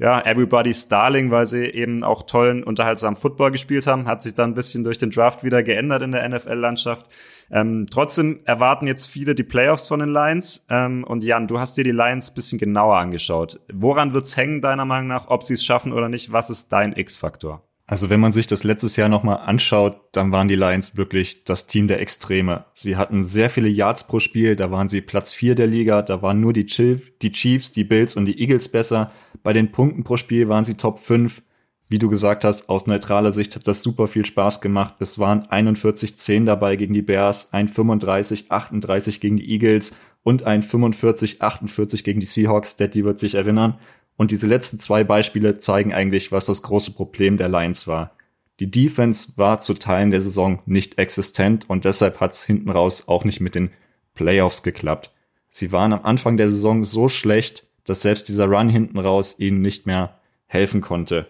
ja, Everybody's Starling, weil sie eben auch tollen, unterhaltsamen Football gespielt haben, hat sich dann ein bisschen durch den Draft wieder geändert in der NFL-Landschaft. Ähm, trotzdem erwarten jetzt viele die Playoffs von den Lions. Ähm, und Jan, du hast dir die Lions ein bisschen genauer angeschaut. Woran wird's hängen, deiner Meinung nach, ob sie es schaffen oder nicht? Was ist dein X-Faktor? Also wenn man sich das letztes Jahr nochmal anschaut, dann waren die Lions wirklich das Team der Extreme. Sie hatten sehr viele Yards pro Spiel, da waren sie Platz vier der Liga, da waren nur die Chiefs, die Bills und die Eagles besser. Bei den Punkten pro Spiel waren sie Top 5. Wie du gesagt hast, aus neutraler Sicht hat das super viel Spaß gemacht. Es waren 41-10 dabei gegen die Bears, ein 35-38 gegen die Eagles und ein 45-48 gegen die Seahawks. Daddy wird sich erinnern. Und diese letzten zwei Beispiele zeigen eigentlich, was das große Problem der Lions war. Die Defense war zu Teilen der Saison nicht existent und deshalb hat es hinten raus auch nicht mit den Playoffs geklappt. Sie waren am Anfang der Saison so schlecht, dass selbst dieser Run hinten raus ihnen nicht mehr helfen konnte.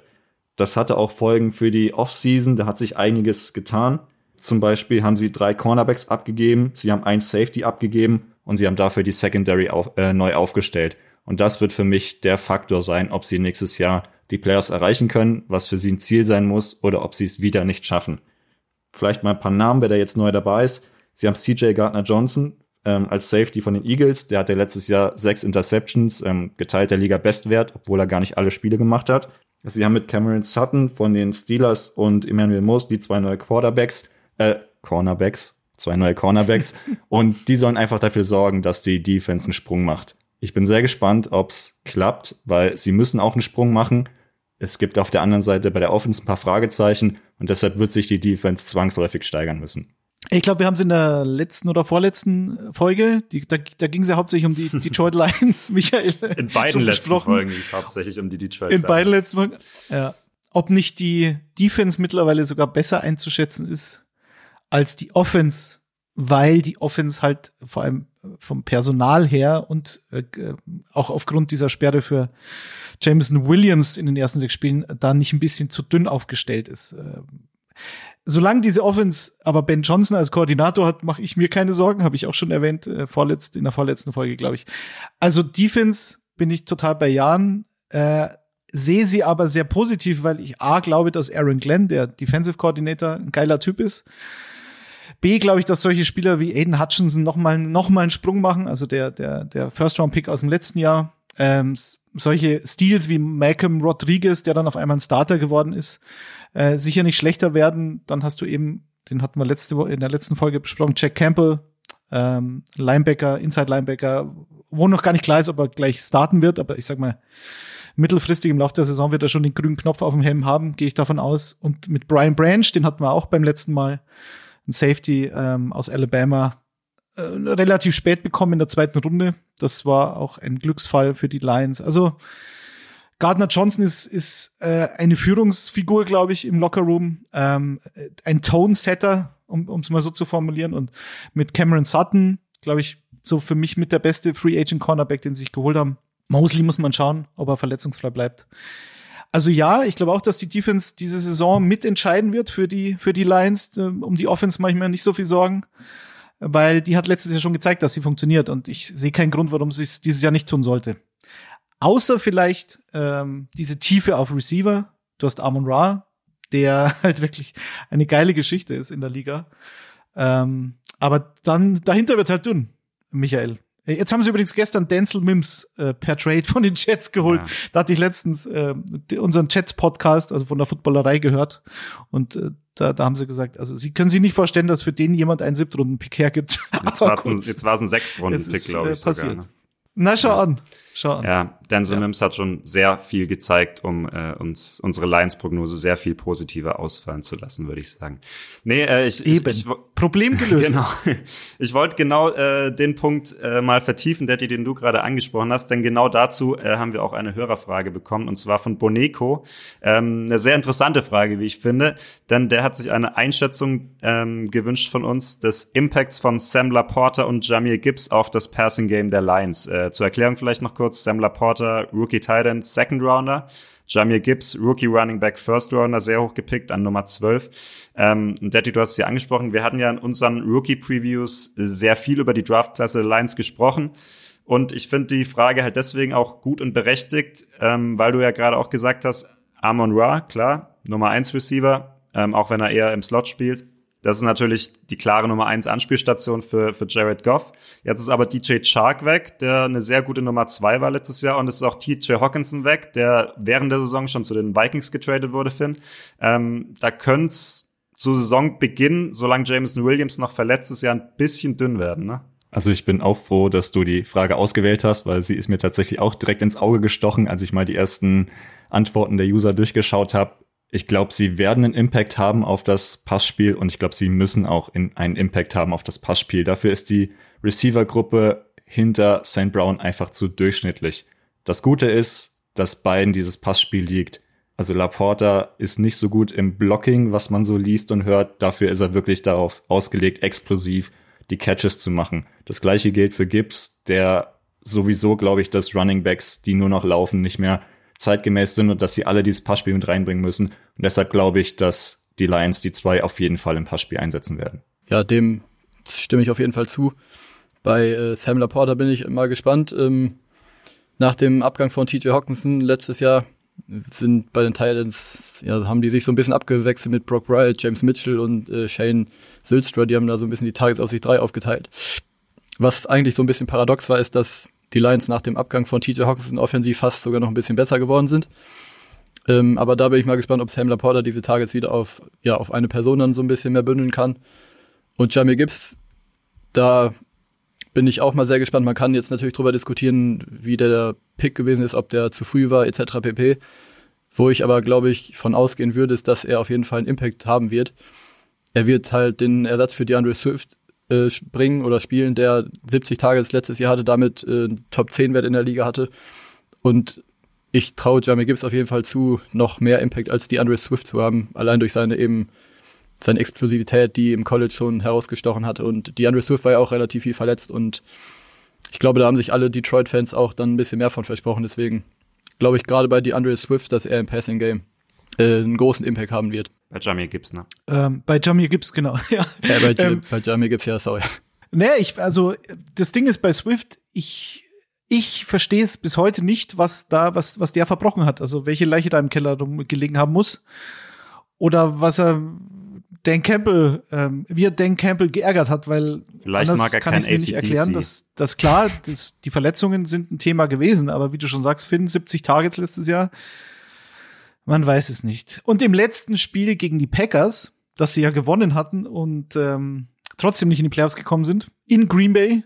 Das hatte auch Folgen für die Offseason, da hat sich einiges getan. Zum Beispiel haben sie drei Cornerbacks abgegeben, sie haben ein Safety abgegeben und sie haben dafür die Secondary auf, äh, neu aufgestellt. Und das wird für mich der Faktor sein, ob sie nächstes Jahr die Playoffs erreichen können, was für sie ein Ziel sein muss, oder ob sie es wieder nicht schaffen. Vielleicht mal ein paar Namen, wer da jetzt neu dabei ist. Sie haben CJ Gardner Johnson ähm, als Safety von den Eagles. Der hatte letztes Jahr sechs Interceptions, ähm, geteilt der Liga Bestwert, obwohl er gar nicht alle Spiele gemacht hat. Sie haben mit Cameron Sutton von den Steelers und Emmanuel Mosley zwei neue Quarterbacks, äh, Cornerbacks, zwei neue Cornerbacks. und die sollen einfach dafür sorgen, dass die Defense einen Sprung macht. Ich bin sehr gespannt, ob's klappt, weil sie müssen auch einen Sprung machen. Es gibt auf der anderen Seite bei der Offense ein paar Fragezeichen und deshalb wird sich die Defense zwangsläufig steigern müssen. Ich glaube, wir haben es in der letzten oder vorletzten Folge, die, da, da ging es ja hauptsächlich um die Detroit Lions, Michael. In beiden letzten. Folgen ging es hauptsächlich um die Detroit In Lions. beiden letzten Folgen. Ja. Ob nicht die Defense mittlerweile sogar besser einzuschätzen ist als die Offense, weil die Offense halt vor allem vom Personal her und äh, auch aufgrund dieser Sperre für Jameson Williams in den ersten sechs Spielen da nicht ein bisschen zu dünn aufgestellt ist. Ähm, solange diese Offense aber Ben Johnson als Koordinator hat, mache ich mir keine Sorgen, habe ich auch schon erwähnt, äh, vorletzt, in der vorletzten Folge, glaube ich. Also Defense bin ich total bei Jan. Äh, sehe sie aber sehr positiv, weil ich A glaube, dass Aaron Glenn, der Defensive Coordinator, ein geiler Typ ist. B glaube ich, dass solche Spieler wie Aiden Hutchinson noch mal, noch mal einen Sprung machen, also der, der, der First-Round-Pick aus dem letzten Jahr. Ähm, solche Steals wie Malcolm Rodriguez, der dann auf einmal ein Starter geworden ist, äh, sicher nicht schlechter werden. Dann hast du eben, den hatten wir letzte Woche in der letzten Folge besprochen, Jack Campbell, ähm, Linebacker, Inside Linebacker, wo noch gar nicht klar ist, ob er gleich starten wird, aber ich sag mal, mittelfristig im Laufe der Saison wird er schon den grünen Knopf auf dem Helm haben, gehe ich davon aus. Und mit Brian Branch, den hatten wir auch beim letzten Mal, ein Safety ähm, aus Alabama, äh, relativ spät bekommen in der zweiten Runde. Das war auch ein Glücksfall für die Lions. Also Gardner Johnson ist, ist äh, eine Führungsfigur, glaube ich, im Lockerroom, ähm, ein Tone-Setter, um es mal so zu formulieren. Und mit Cameron Sutton, glaube ich, so für mich mit der beste Free Agent Cornerback, den sie sich geholt haben. Mosley muss man schauen, ob er verletzungsfrei bleibt. Also ja, ich glaube auch, dass die Defense diese Saison mitentscheiden wird für die, für die Lions. Um die Offense mache ich mir nicht so viel Sorgen, weil die hat letztes Jahr schon gezeigt, dass sie funktioniert und ich sehe keinen Grund, warum sie es dieses Jahr nicht tun sollte. Außer vielleicht ähm, diese Tiefe auf Receiver. Du hast Amon Ra, der halt wirklich eine geile Geschichte ist in der Liga. Ähm, aber dann dahinter wird's halt dünn, Michael. Äh, jetzt haben sie übrigens gestern Denzel Mims äh, per Trade von den Jets geholt. Ja. Da hatte ich letztens äh, unseren Jets-Podcast, also von der Footballerei gehört. Und äh, da, da haben sie gesagt, also sie können sich nicht vorstellen, dass für den jemand einen Siebtrunden-Pick hergibt. Jetzt war es ein, ein Sechstrunden-Pick, glaube ich. Äh, passiert. Sogar, ne? Na, schau ja. an. Schau an. Ja, Denzel ja. Mims hat schon sehr viel gezeigt, um äh, uns unsere Lions-Prognose sehr viel positiver ausfallen zu lassen, würde ich sagen. Nee, äh, ich, Eben. Ich, ich, Problem gelöst. genau. Ich wollte genau äh, den Punkt äh, mal vertiefen, Daddy, den du gerade angesprochen hast, denn genau dazu äh, haben wir auch eine Hörerfrage bekommen, und zwar von Boneco. Ähm, eine sehr interessante Frage, wie ich finde, denn der hat sich eine Einschätzung ähm, gewünscht von uns des Impacts von Sam Laporta und Jamir Gibbs auf das Passing Game der Lions. Äh, zur Erklärung vielleicht noch kurz, Sam Laporta, Rookie Titan, Second Rounder. Jamir Gibbs, Rookie Running Back, First Rounder, sehr hoch gepickt an Nummer 12. Ähm, Daddy, du hast es ja angesprochen, wir hatten ja in unseren Rookie-Previews sehr viel über die Draftklasse Lions gesprochen. Und ich finde die Frage halt deswegen auch gut und berechtigt, ähm, weil du ja gerade auch gesagt hast, Amon Ra, klar, Nummer 1 Receiver, ähm, auch wenn er eher im Slot spielt. Das ist natürlich die klare Nummer eins Anspielstation für, für Jared Goff. Jetzt ist aber DJ Chark weg, der eine sehr gute Nummer zwei war letztes Jahr. Und es ist auch TJ Hawkinson weg, der während der Saison schon zu den Vikings getradet wurde, Finn. Ähm, da könnte es zu Saisonbeginn, solange Jameson Williams noch verletzt ist, ja ein bisschen dünn werden, ne? Also ich bin auch froh, dass du die Frage ausgewählt hast, weil sie ist mir tatsächlich auch direkt ins Auge gestochen, als ich mal die ersten Antworten der User durchgeschaut habe ich glaube, sie werden einen Impact haben auf das Passspiel und ich glaube, sie müssen auch in einen Impact haben auf das Passspiel. Dafür ist die Receiver-Gruppe hinter St. Brown einfach zu durchschnittlich. Das Gute ist, dass beiden dieses Passspiel liegt. Also Laporta ist nicht so gut im Blocking, was man so liest und hört. Dafür ist er wirklich darauf ausgelegt, explosiv die Catches zu machen. Das gleiche gilt für Gibbs, der sowieso, glaube ich, dass Running Backs, die nur noch laufen, nicht mehr zeitgemäß sind und dass sie alle dieses Passspiel mit reinbringen müssen. Und deshalb glaube ich, dass die Lions die zwei auf jeden Fall im Passspiel einsetzen werden. Ja, dem stimme ich auf jeden Fall zu. Bei äh, Sam Laporta bin ich mal gespannt. Ähm, nach dem Abgang von TJ Hawkinson letztes Jahr sind bei den Titans, ja, haben die sich so ein bisschen abgewechselt mit Brock Wright, James Mitchell und äh, Shane Sylstra, die haben da so ein bisschen die Tages auf sich drei aufgeteilt. Was eigentlich so ein bisschen paradox war, ist, dass die Lions nach dem Abgang von TJ Hawkinson offensiv fast sogar noch ein bisschen besser geworden sind. Ähm, aber da bin ich mal gespannt, ob Sam Laporta diese Targets wieder auf, ja, auf eine Person dann so ein bisschen mehr bündeln kann. Und Jamie Gibbs, da bin ich auch mal sehr gespannt. Man kann jetzt natürlich drüber diskutieren, wie der Pick gewesen ist, ob der zu früh war, etc. pp. Wo ich aber, glaube ich, von ausgehen würde, ist, dass er auf jeden Fall einen Impact haben wird. Er wird halt den Ersatz für DeAndre Swift äh, bringen oder spielen, der 70 Tage das letztes Jahr hatte, damit äh, Top 10 Wert in der Liga hatte. Und ich traue Jamie Gibbs auf jeden Fall zu, noch mehr Impact als die Andre Swift zu haben, allein durch seine eben seine Explosivität, die im College schon herausgestochen hat. Und die Andre Swift war ja auch relativ viel verletzt und ich glaube, da haben sich alle Detroit-Fans auch dann ein bisschen mehr von versprochen. Deswegen glaube ich gerade bei DeAndre Swift, dass er im Passing Game äh, einen großen Impact haben wird. Bei Jamir Gibbs, ne? Ähm, bei Jamir Gibbs, genau. ja, ja bei, ähm, bei Jamir Gibbs, ja, sorry. Naja, ich, also das Ding ist bei Swift, ich, ich verstehe es bis heute nicht, was da, was, was der verbrochen hat. Also welche Leiche da im Keller rumgelegen haben muss. Oder was er Dan Campbell, ähm, wie er Dan Campbell geärgert hat, weil Vielleicht mag er kann ich mir nicht erklären, dass, dass klar, dass die Verletzungen sind ein Thema gewesen, aber wie du schon sagst, Finn, 70 Targets letztes Jahr, man weiß es nicht. Und im letzten Spiel gegen die Packers, das sie ja gewonnen hatten und ähm, trotzdem nicht in die Playoffs gekommen sind, in Green Bay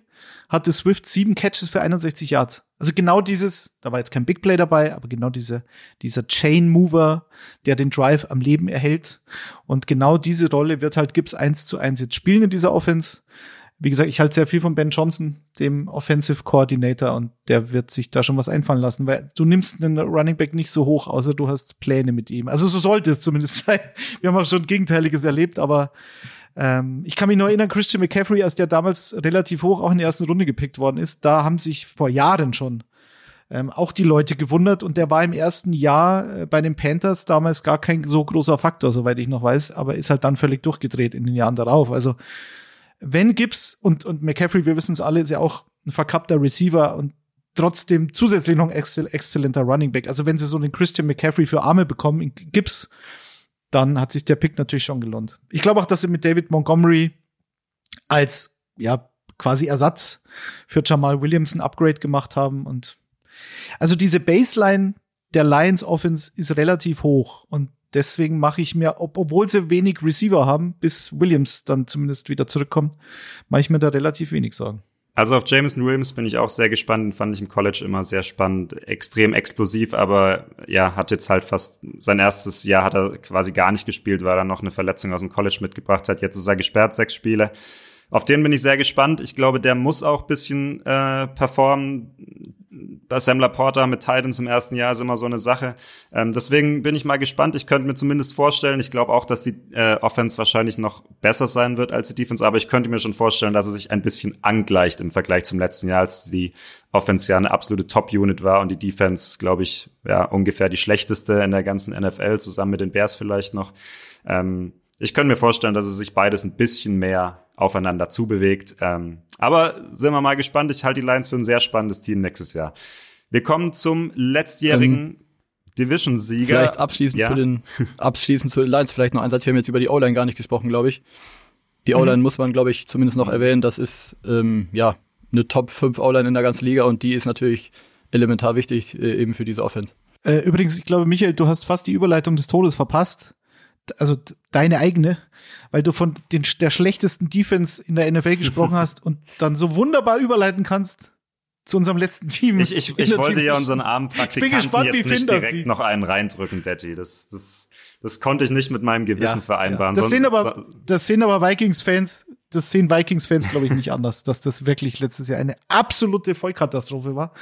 hatte Swift sieben Catches für 61 Yards. Also genau dieses, da war jetzt kein Big Play dabei, aber genau diese, dieser Chain Mover, der den Drive am Leben erhält. Und genau diese Rolle wird halt Gibbs eins zu eins jetzt spielen in dieser Offense. Wie gesagt, ich halte sehr viel von Ben Johnson, dem Offensive Coordinator, und der wird sich da schon was einfallen lassen, weil du nimmst einen Running Back nicht so hoch, außer du hast Pläne mit ihm. Also so sollte es zumindest sein. Wir haben auch schon Gegenteiliges erlebt, aber ähm, ich kann mich nur erinnern, Christian McCaffrey, als der damals relativ hoch auch in der ersten Runde gepickt worden ist, da haben sich vor Jahren schon ähm, auch die Leute gewundert und der war im ersten Jahr äh, bei den Panthers damals gar kein so großer Faktor, soweit ich noch weiß, aber ist halt dann völlig durchgedreht in den Jahren darauf. Also wenn Gibbs und, und McCaffrey, wir wissen es alle, ist ja auch ein verkappter Receiver und trotzdem zusätzlich noch ein exzellenter Running Back. Also wenn sie so einen Christian McCaffrey für Arme bekommen in Gips, dann hat sich der Pick natürlich schon gelohnt. Ich glaube auch, dass sie mit David Montgomery als ja quasi Ersatz für Jamal Williams ein Upgrade gemacht haben und also diese Baseline der Lions Offense ist relativ hoch und deswegen mache ich mir, ob, obwohl sie wenig Receiver haben, bis Williams dann zumindest wieder zurückkommt, mache ich mir da relativ wenig Sorgen. Also auf Jameson Williams bin ich auch sehr gespannt, Den fand ich im College immer sehr spannend, extrem explosiv, aber ja, hat jetzt halt fast sein erstes Jahr hat er quasi gar nicht gespielt, weil er noch eine Verletzung aus dem College mitgebracht hat. Jetzt ist er gesperrt, sechs Spiele. Auf den bin ich sehr gespannt. Ich glaube, der muss auch bisschen äh, performen bei Sam Laporta mit Titans im ersten Jahr ist immer so eine Sache. Ähm, deswegen bin ich mal gespannt. Ich könnte mir zumindest vorstellen, ich glaube auch, dass die äh, Offense wahrscheinlich noch besser sein wird als die Defense, aber ich könnte mir schon vorstellen, dass es sich ein bisschen angleicht im Vergleich zum letzten Jahr, als die Offense ja eine absolute Top-Unit war und die Defense, glaube ich, ja, ungefähr die schlechteste in der ganzen NFL, zusammen mit den Bears vielleicht noch. Ähm, ich könnte mir vorstellen, dass es sich beides ein bisschen mehr aufeinander zubewegt. Ähm, aber sind wir mal gespannt. Ich halte die Lions für ein sehr spannendes Team nächstes Jahr. Wir kommen zum letztjährigen ähm, Division-Sieger. Vielleicht abschließend ja. zu den abschließend zu den Lions vielleicht noch ein Satz. Wir haben jetzt über die O-Line gar nicht gesprochen, glaube ich. Die mhm. O-Line muss man, glaube ich, zumindest noch erwähnen. Das ist ähm, ja eine Top 5 O-Line in der ganzen Liga und die ist natürlich elementar wichtig äh, eben für diese Offense. Äh, übrigens, ich glaube, Michael, du hast fast die Überleitung des Todes verpasst also deine eigene, weil du von den, der schlechtesten Defense in der NFL gesprochen hast und dann so wunderbar überleiten kannst zu unserem letzten Team. Ich, ich, ich wollte ja unseren armen Praktikanten gespannt, jetzt nicht direkt sieht. noch einen reindrücken, Daddy. Das, das, das konnte ich nicht mit meinem Gewissen ja, vereinbaren. Ja. Das, sehen aber, das sehen aber Vikings-Fans, das sehen Vikings-Fans, glaube ich, nicht anders, dass das wirklich letztes Jahr eine absolute Vollkatastrophe war.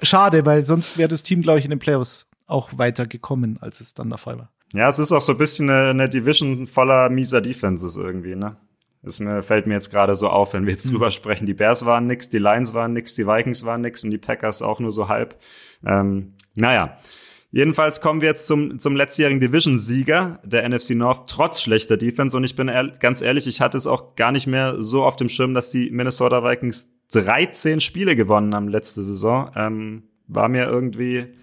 Schade, weil sonst wäre das Team, glaube ich, in den Playoffs auch weiter gekommen, als es dann der Fall war. Ja, es ist auch so ein bisschen eine, eine Division voller mieser Defenses irgendwie, ne? Das mir, fällt mir jetzt gerade so auf, wenn wir jetzt mhm. drüber sprechen. Die Bears waren nix, die Lions waren nix, die Vikings waren nix und die Packers auch nur so halb. Ähm, naja. Jedenfalls kommen wir jetzt zum, zum letztjährigen Division-Sieger der NFC North, trotz schlechter Defense. Und ich bin ehr ganz ehrlich, ich hatte es auch gar nicht mehr so auf dem Schirm, dass die Minnesota Vikings 13 Spiele gewonnen haben letzte Saison. Ähm, war mir irgendwie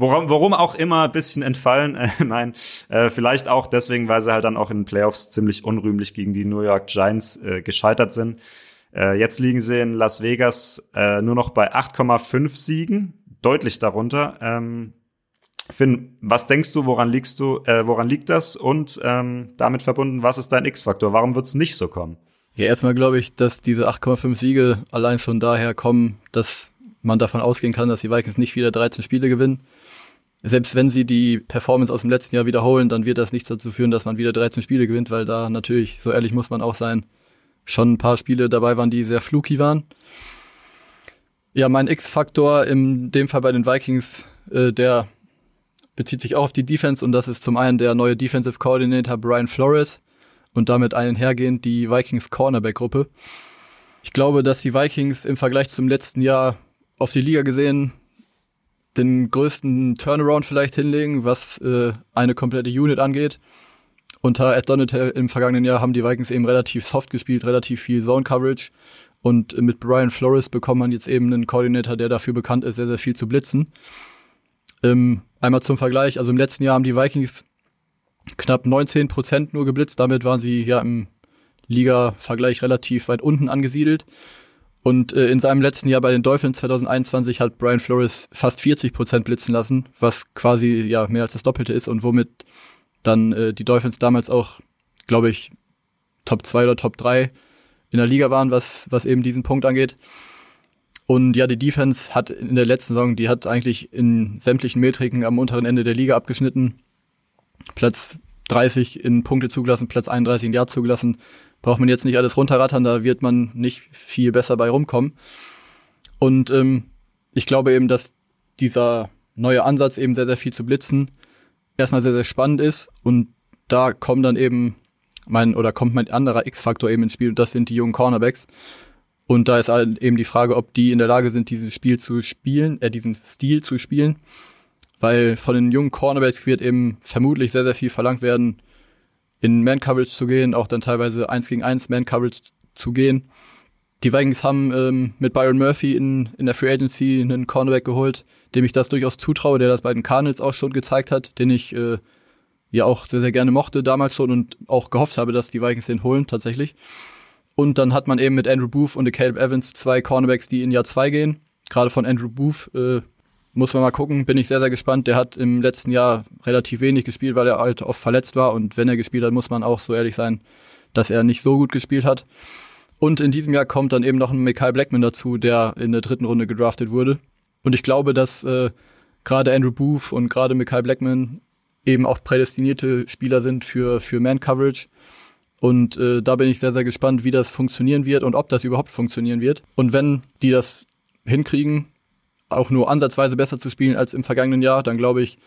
Worum, worum auch immer ein bisschen entfallen. Äh, nein, äh, vielleicht auch deswegen, weil sie halt dann auch in den Playoffs ziemlich unrühmlich gegen die New York Giants äh, gescheitert sind. Äh, jetzt liegen sie in Las Vegas äh, nur noch bei 8,5 Siegen, deutlich darunter. Ähm, Finn, was denkst du, woran liegst du, äh, woran liegt das? Und ähm, damit verbunden, was ist dein X-Faktor? Warum wird es nicht so kommen? Ja, erstmal glaube ich, dass diese 8,5 Siege allein schon daher kommen, dass man davon ausgehen kann, dass die Vikings nicht wieder 13 Spiele gewinnen selbst wenn sie die Performance aus dem letzten Jahr wiederholen, dann wird das nicht dazu führen, dass man wieder 13 Spiele gewinnt, weil da natürlich, so ehrlich muss man auch sein, schon ein paar Spiele dabei waren, die sehr fluky waren. Ja, mein X-Faktor in dem Fall bei den Vikings, äh, der bezieht sich auch auf die Defense und das ist zum einen der neue Defensive Coordinator Brian Flores und damit einhergehend die Vikings Cornerback-Gruppe. Ich glaube, dass die Vikings im Vergleich zum letzten Jahr auf die Liga gesehen den größten Turnaround vielleicht hinlegen, was äh, eine komplette Unit angeht. Unter Ed Donatel im vergangenen Jahr haben die Vikings eben relativ soft gespielt, relativ viel Zone Coverage. Und mit Brian Flores bekommt man jetzt eben einen Koordinator, der dafür bekannt ist, sehr, sehr viel zu blitzen. Ähm, einmal zum Vergleich, also im letzten Jahr haben die Vikings knapp 19 Prozent nur geblitzt. Damit waren sie ja im Liga-Vergleich relativ weit unten angesiedelt. Und äh, in seinem letzten Jahr bei den Dolphins 2021 hat Brian Flores fast 40 Prozent blitzen lassen, was quasi ja mehr als das Doppelte ist und womit dann äh, die Dolphins damals auch, glaube ich, Top 2 oder Top 3 in der Liga waren, was, was eben diesen Punkt angeht. Und ja, die Defense hat in der letzten Saison, die hat eigentlich in sämtlichen Metriken am unteren Ende der Liga abgeschnitten. Platz 30 in Punkte zugelassen, Platz 31 in Jahr zugelassen braucht man jetzt nicht alles runterrattern, da wird man nicht viel besser bei rumkommen. Und ähm, ich glaube eben, dass dieser neue Ansatz eben sehr, sehr viel zu blitzen erstmal sehr, sehr spannend ist und da kommen dann eben mein oder kommt mein anderer X-Faktor eben ins Spiel und das sind die jungen Cornerbacks. Und da ist eben die Frage, ob die in der Lage sind, dieses Spiel zu spielen, äh, diesen Stil zu spielen. Weil von den jungen Cornerbacks wird eben vermutlich sehr, sehr viel verlangt werden, in Man-Coverage zu gehen, auch dann teilweise eins gegen eins Man-Coverage zu gehen. Die Vikings haben ähm, mit Byron Murphy in, in der Free Agency einen Cornerback geholt, dem ich das durchaus zutraue, der das bei den Cardinals auch schon gezeigt hat, den ich äh, ja auch sehr, sehr gerne mochte damals schon und auch gehofft habe, dass die Vikings den holen tatsächlich. Und dann hat man eben mit Andrew Booth und Caleb Evans zwei Cornerbacks, die in Jahr zwei gehen. Gerade von Andrew Booth äh, muss man mal gucken, bin ich sehr, sehr gespannt. Der hat im letzten Jahr relativ wenig gespielt, weil er halt oft verletzt war. Und wenn er gespielt hat, muss man auch so ehrlich sein, dass er nicht so gut gespielt hat. Und in diesem Jahr kommt dann eben noch ein Mikael Blackman dazu, der in der dritten Runde gedraftet wurde. Und ich glaube, dass äh, gerade Andrew Booth und gerade Mikael Blackman eben auch prädestinierte Spieler sind für, für Man-Coverage. Und äh, da bin ich sehr, sehr gespannt, wie das funktionieren wird und ob das überhaupt funktionieren wird. Und wenn die das hinkriegen, auch nur ansatzweise besser zu spielen als im vergangenen Jahr, dann glaube ich,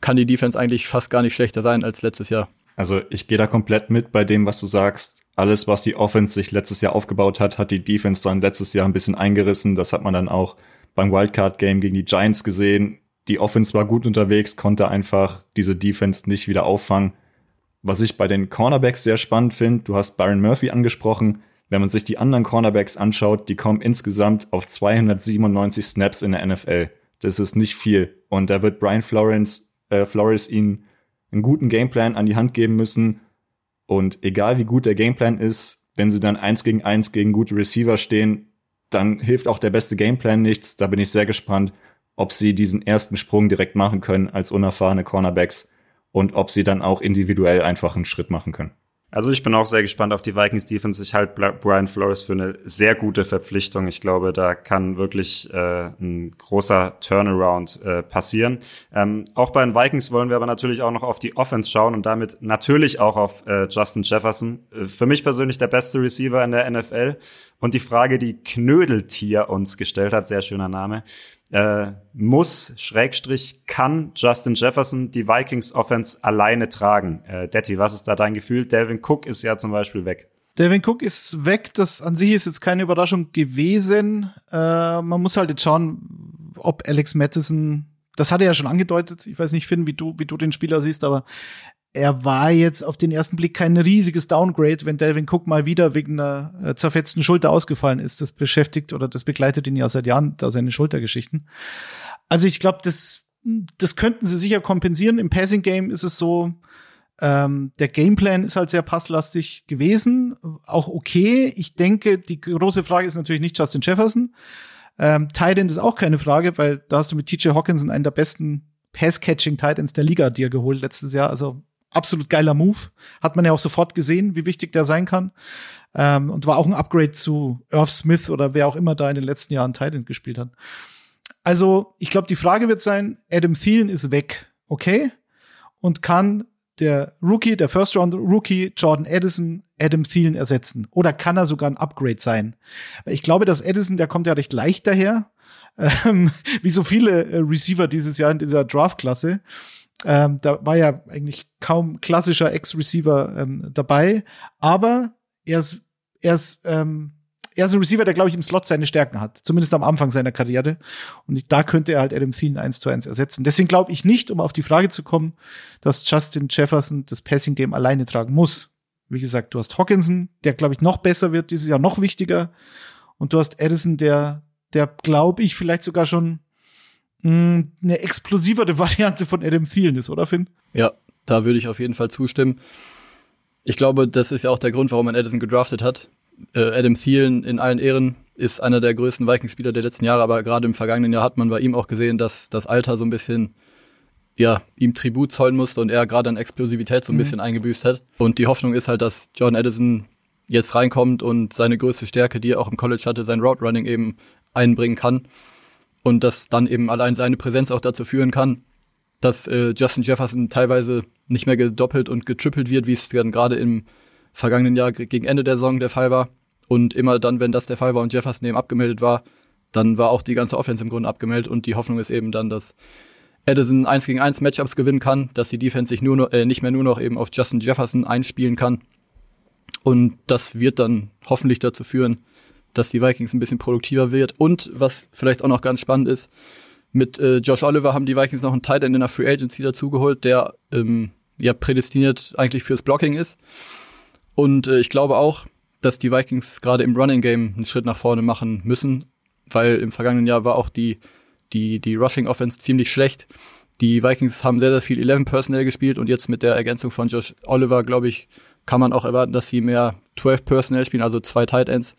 kann die Defense eigentlich fast gar nicht schlechter sein als letztes Jahr. Also ich gehe da komplett mit bei dem, was du sagst. Alles, was die Offense sich letztes Jahr aufgebaut hat, hat die Defense dann letztes Jahr ein bisschen eingerissen. Das hat man dann auch beim Wildcard-Game gegen die Giants gesehen. Die Offense war gut unterwegs, konnte einfach diese Defense nicht wieder auffangen. Was ich bei den Cornerbacks sehr spannend finde, du hast Byron Murphy angesprochen. Wenn man sich die anderen Cornerbacks anschaut, die kommen insgesamt auf 297 Snaps in der NFL. Das ist nicht viel. Und da wird Brian Florence, äh, Flores ihnen einen guten Gameplan an die Hand geben müssen. Und egal wie gut der Gameplan ist, wenn sie dann eins gegen eins gegen gute Receiver stehen, dann hilft auch der beste Gameplan nichts. Da bin ich sehr gespannt, ob sie diesen ersten Sprung direkt machen können als unerfahrene Cornerbacks und ob sie dann auch individuell einfach einen Schritt machen können. Also ich bin auch sehr gespannt auf die Vikings Defense. Ich halte Brian Flores für eine sehr gute Verpflichtung. Ich glaube, da kann wirklich äh, ein großer Turnaround äh, passieren. Ähm, auch bei den Vikings wollen wir aber natürlich auch noch auf die Offense schauen und damit natürlich auch auf äh, Justin Jefferson. Äh, für mich persönlich der beste Receiver in der NFL. Und die Frage, die Knödeltier uns gestellt hat, sehr schöner Name äh, muss, Schrägstrich, kann Justin Jefferson die Vikings Offense alleine tragen. Äh, Detti, was ist da dein Gefühl? Delvin Cook ist ja zum Beispiel weg. Delvin Cook ist weg. Das an sich ist jetzt keine Überraschung gewesen. Äh, man muss halt jetzt schauen, ob Alex Mattison das hat er ja schon angedeutet. Ich weiß nicht, Finn, wie du, wie du den Spieler siehst, aber er war jetzt auf den ersten Blick kein riesiges Downgrade, wenn Delvin Cook mal wieder wegen einer äh, zerfetzten Schulter ausgefallen ist. Das beschäftigt oder das begleitet ihn ja seit Jahren, da seine Schultergeschichten. Also ich glaube, das, das könnten sie sicher kompensieren. Im Passing Game ist es so, ähm, der Gameplan ist halt sehr passlastig gewesen, auch okay. Ich denke, die große Frage ist natürlich nicht Justin Jefferson. Ähm, Tight ist auch keine Frage, weil da hast du mit TJ Hawkinson einen der besten Pass-Catching Titans der Liga dir geholt letztes Jahr. Also absolut geiler Move. Hat man ja auch sofort gesehen, wie wichtig der sein kann. Ähm, und war auch ein Upgrade zu Irv Smith oder wer auch immer da in den letzten Jahren Titan gespielt hat. Also, ich glaube, die Frage wird sein, Adam Thielen ist weg, okay? Und kann der Rookie, der First Round Rookie Jordan Edison Adam Thielen ersetzen? Oder kann er sogar ein Upgrade sein? Ich glaube, dass Edison, der kommt ja recht leicht daher, ähm, wie so viele äh, Receiver dieses Jahr in dieser Draft-Klasse. Ähm, da war ja eigentlich kaum klassischer Ex-Receiver ähm, dabei, aber er ist, er ist, ähm, er ist ein Receiver, der, glaube ich, im Slot seine Stärken hat. Zumindest am Anfang seiner Karriere. Und da könnte er halt Adam Thielen eins zu eins ersetzen. Deswegen glaube ich nicht, um auf die Frage zu kommen, dass Justin Jefferson das Passing-Game alleine tragen muss. Wie gesagt, du hast Hawkinson, der, glaube ich, noch besser wird, dieses Jahr noch wichtiger. Und du hast Edison, der, der, glaube ich, vielleicht sogar schon mh, eine explosivere Variante von Adam Thielen ist, oder Finn? Ja, da würde ich auf jeden Fall zustimmen. Ich glaube, das ist ja auch der Grund, warum man Edison gedraftet hat. Äh, Adam Thielen in allen Ehren ist einer der größten Vikings-Spieler der letzten Jahre, aber gerade im vergangenen Jahr hat man bei ihm auch gesehen, dass das Alter so ein bisschen ja, ihm Tribut zollen musste und er gerade an Explosivität so ein mhm. bisschen eingebüßt hat. Und die Hoffnung ist halt, dass John Edison jetzt reinkommt und seine größte Stärke, die er auch im College hatte, sein Route Running eben einbringen kann und dass dann eben allein seine Präsenz auch dazu führen kann, dass äh, Justin Jefferson teilweise nicht mehr gedoppelt und getrippelt wird, wie es dann gerade im vergangenen Jahr gegen Ende der Saison der Fall war. Und immer dann, wenn das der Fall war und Jefferson eben abgemeldet war, dann war auch die ganze Offense im Grunde abgemeldet und die Hoffnung ist eben dann, dass Edison 1 gegen 1 Matchups gewinnen kann, dass die Defense sich nur noch, äh, nicht mehr nur noch eben auf Justin Jefferson einspielen kann. Und das wird dann hoffentlich dazu führen, dass die Vikings ein bisschen produktiver wird. Und was vielleicht auch noch ganz spannend ist, mit äh, Josh Oliver haben die Vikings noch einen Tight End in der Free Agency dazugeholt, der ähm, ja prädestiniert eigentlich fürs Blocking ist. Und äh, ich glaube auch, dass die Vikings gerade im Running Game einen Schritt nach vorne machen müssen, weil im vergangenen Jahr war auch die, die, die Rushing Offense ziemlich schlecht. Die Vikings haben sehr, sehr viel 11 Personnel gespielt und jetzt mit der Ergänzung von Josh Oliver, glaube ich, kann man auch erwarten, dass sie mehr 12 Personnel spielen, also zwei Tight Ends.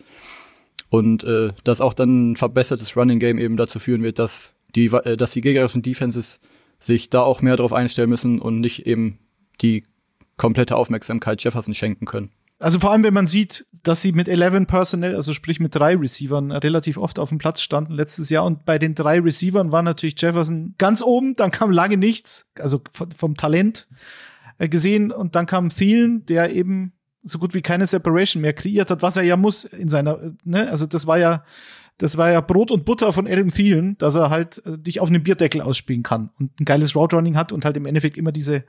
Und äh, dass auch dann ein verbessertes Running Game eben dazu führen wird, dass die, äh, dass die gegnerischen Defenses sich da auch mehr darauf einstellen müssen und nicht eben die komplette Aufmerksamkeit Jefferson schenken können. Also vor allem, wenn man sieht, dass sie mit 11 Personnel, also sprich mit drei Receivern, relativ oft auf dem Platz standen letztes Jahr. Und bei den drei Receivern war natürlich Jefferson ganz oben, dann kam lange nichts, also vom Talent äh, gesehen. Und dann kam Thielen, der eben so gut wie keine Separation mehr kreiert hat, was er ja muss in seiner, ne, also das war ja, das war ja Brot und Butter von Adam Thielen, dass er halt äh, dich auf einem Bierdeckel ausspielen kann und ein geiles Route Running hat und halt im Endeffekt immer diese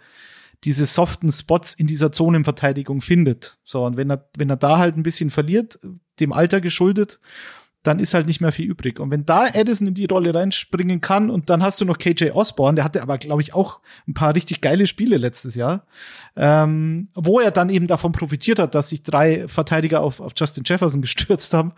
diese soften Spots in dieser Zonenverteidigung findet. So, und wenn er, wenn er da halt ein bisschen verliert, dem Alter geschuldet, dann ist halt nicht mehr viel übrig. Und wenn da Edison in die Rolle reinspringen kann und dann hast du noch KJ Osborne, der hatte aber, glaube ich, auch ein paar richtig geile Spiele letztes Jahr, ähm, wo er dann eben davon profitiert hat, dass sich drei Verteidiger auf, auf Justin Jefferson gestürzt haben.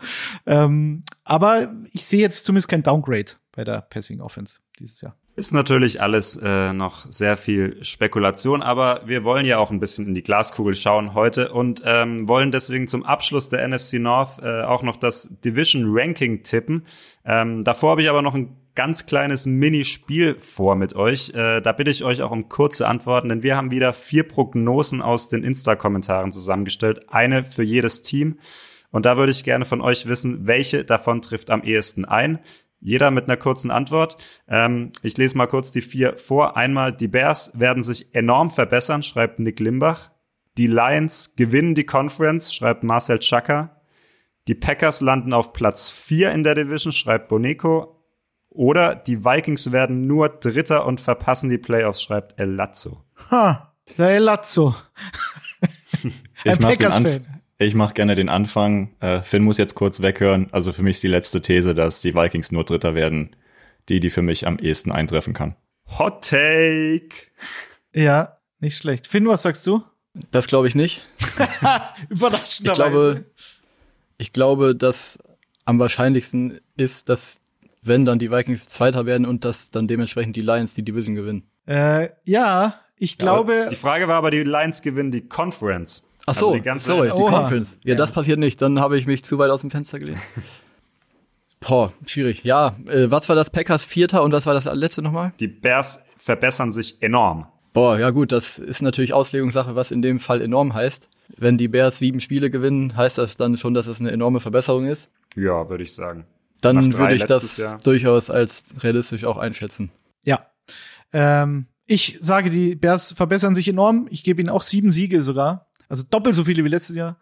Ähm, aber ich sehe jetzt zumindest kein Downgrade bei der Passing Offense dieses Jahr. Ist natürlich alles äh, noch sehr viel Spekulation, aber wir wollen ja auch ein bisschen in die Glaskugel schauen heute und ähm, wollen deswegen zum Abschluss der NFC North äh, auch noch das Division Ranking tippen. Ähm, davor habe ich aber noch ein ganz kleines Minispiel vor mit euch. Äh, da bitte ich euch auch um kurze Antworten, denn wir haben wieder vier Prognosen aus den Insta-Kommentaren zusammengestellt, eine für jedes Team. Und da würde ich gerne von euch wissen, welche davon trifft am ehesten ein. Jeder mit einer kurzen Antwort. Ähm, ich lese mal kurz die vier vor. Einmal, die Bears werden sich enorm verbessern, schreibt Nick Limbach. Die Lions gewinnen die Conference, schreibt Marcel Chaka. Die Packers landen auf Platz vier in der Division, schreibt Boneco. Oder die Vikings werden nur Dritter und verpassen die Playoffs, schreibt El Lazzo. Ha, der El Lazzo. Ein Packers-Fan. Ich mache gerne den Anfang. Äh, Finn muss jetzt kurz weghören. Also für mich ist die letzte These, dass die Vikings nur Dritter werden, die, die für mich am ehesten eintreffen kann. Hot Take. Ja, nicht schlecht. Finn, was sagst du? Das glaube ich nicht. Überraschend. Ich glaube, ich glaube, dass am wahrscheinlichsten ist, dass wenn dann die Vikings Zweiter werden und dass dann dementsprechend die Lions die Division gewinnen. Äh, ja, ich glaube. Ja, die Frage war aber, die Lions gewinnen die Conference. Ach so, also die ganze sorry, die Conference. Ja, ja, das passiert nicht. Dann habe ich mich zu weit aus dem Fenster gelehnt. Boah, schwierig. Ja, äh, was war das Packers Vierter und was war das letzte nochmal? Die Bears verbessern sich enorm. Boah, ja gut, das ist natürlich Auslegungssache, was in dem Fall enorm heißt. Wenn die Bears sieben Spiele gewinnen, heißt das dann schon, dass es eine enorme Verbesserung ist? Ja, würde ich sagen. Dann würde ich das Jahr. durchaus als realistisch auch einschätzen. Ja. Ähm, ich sage, die Bears verbessern sich enorm. Ich gebe ihnen auch sieben Siege sogar. Also doppelt so viele wie letztes Jahr.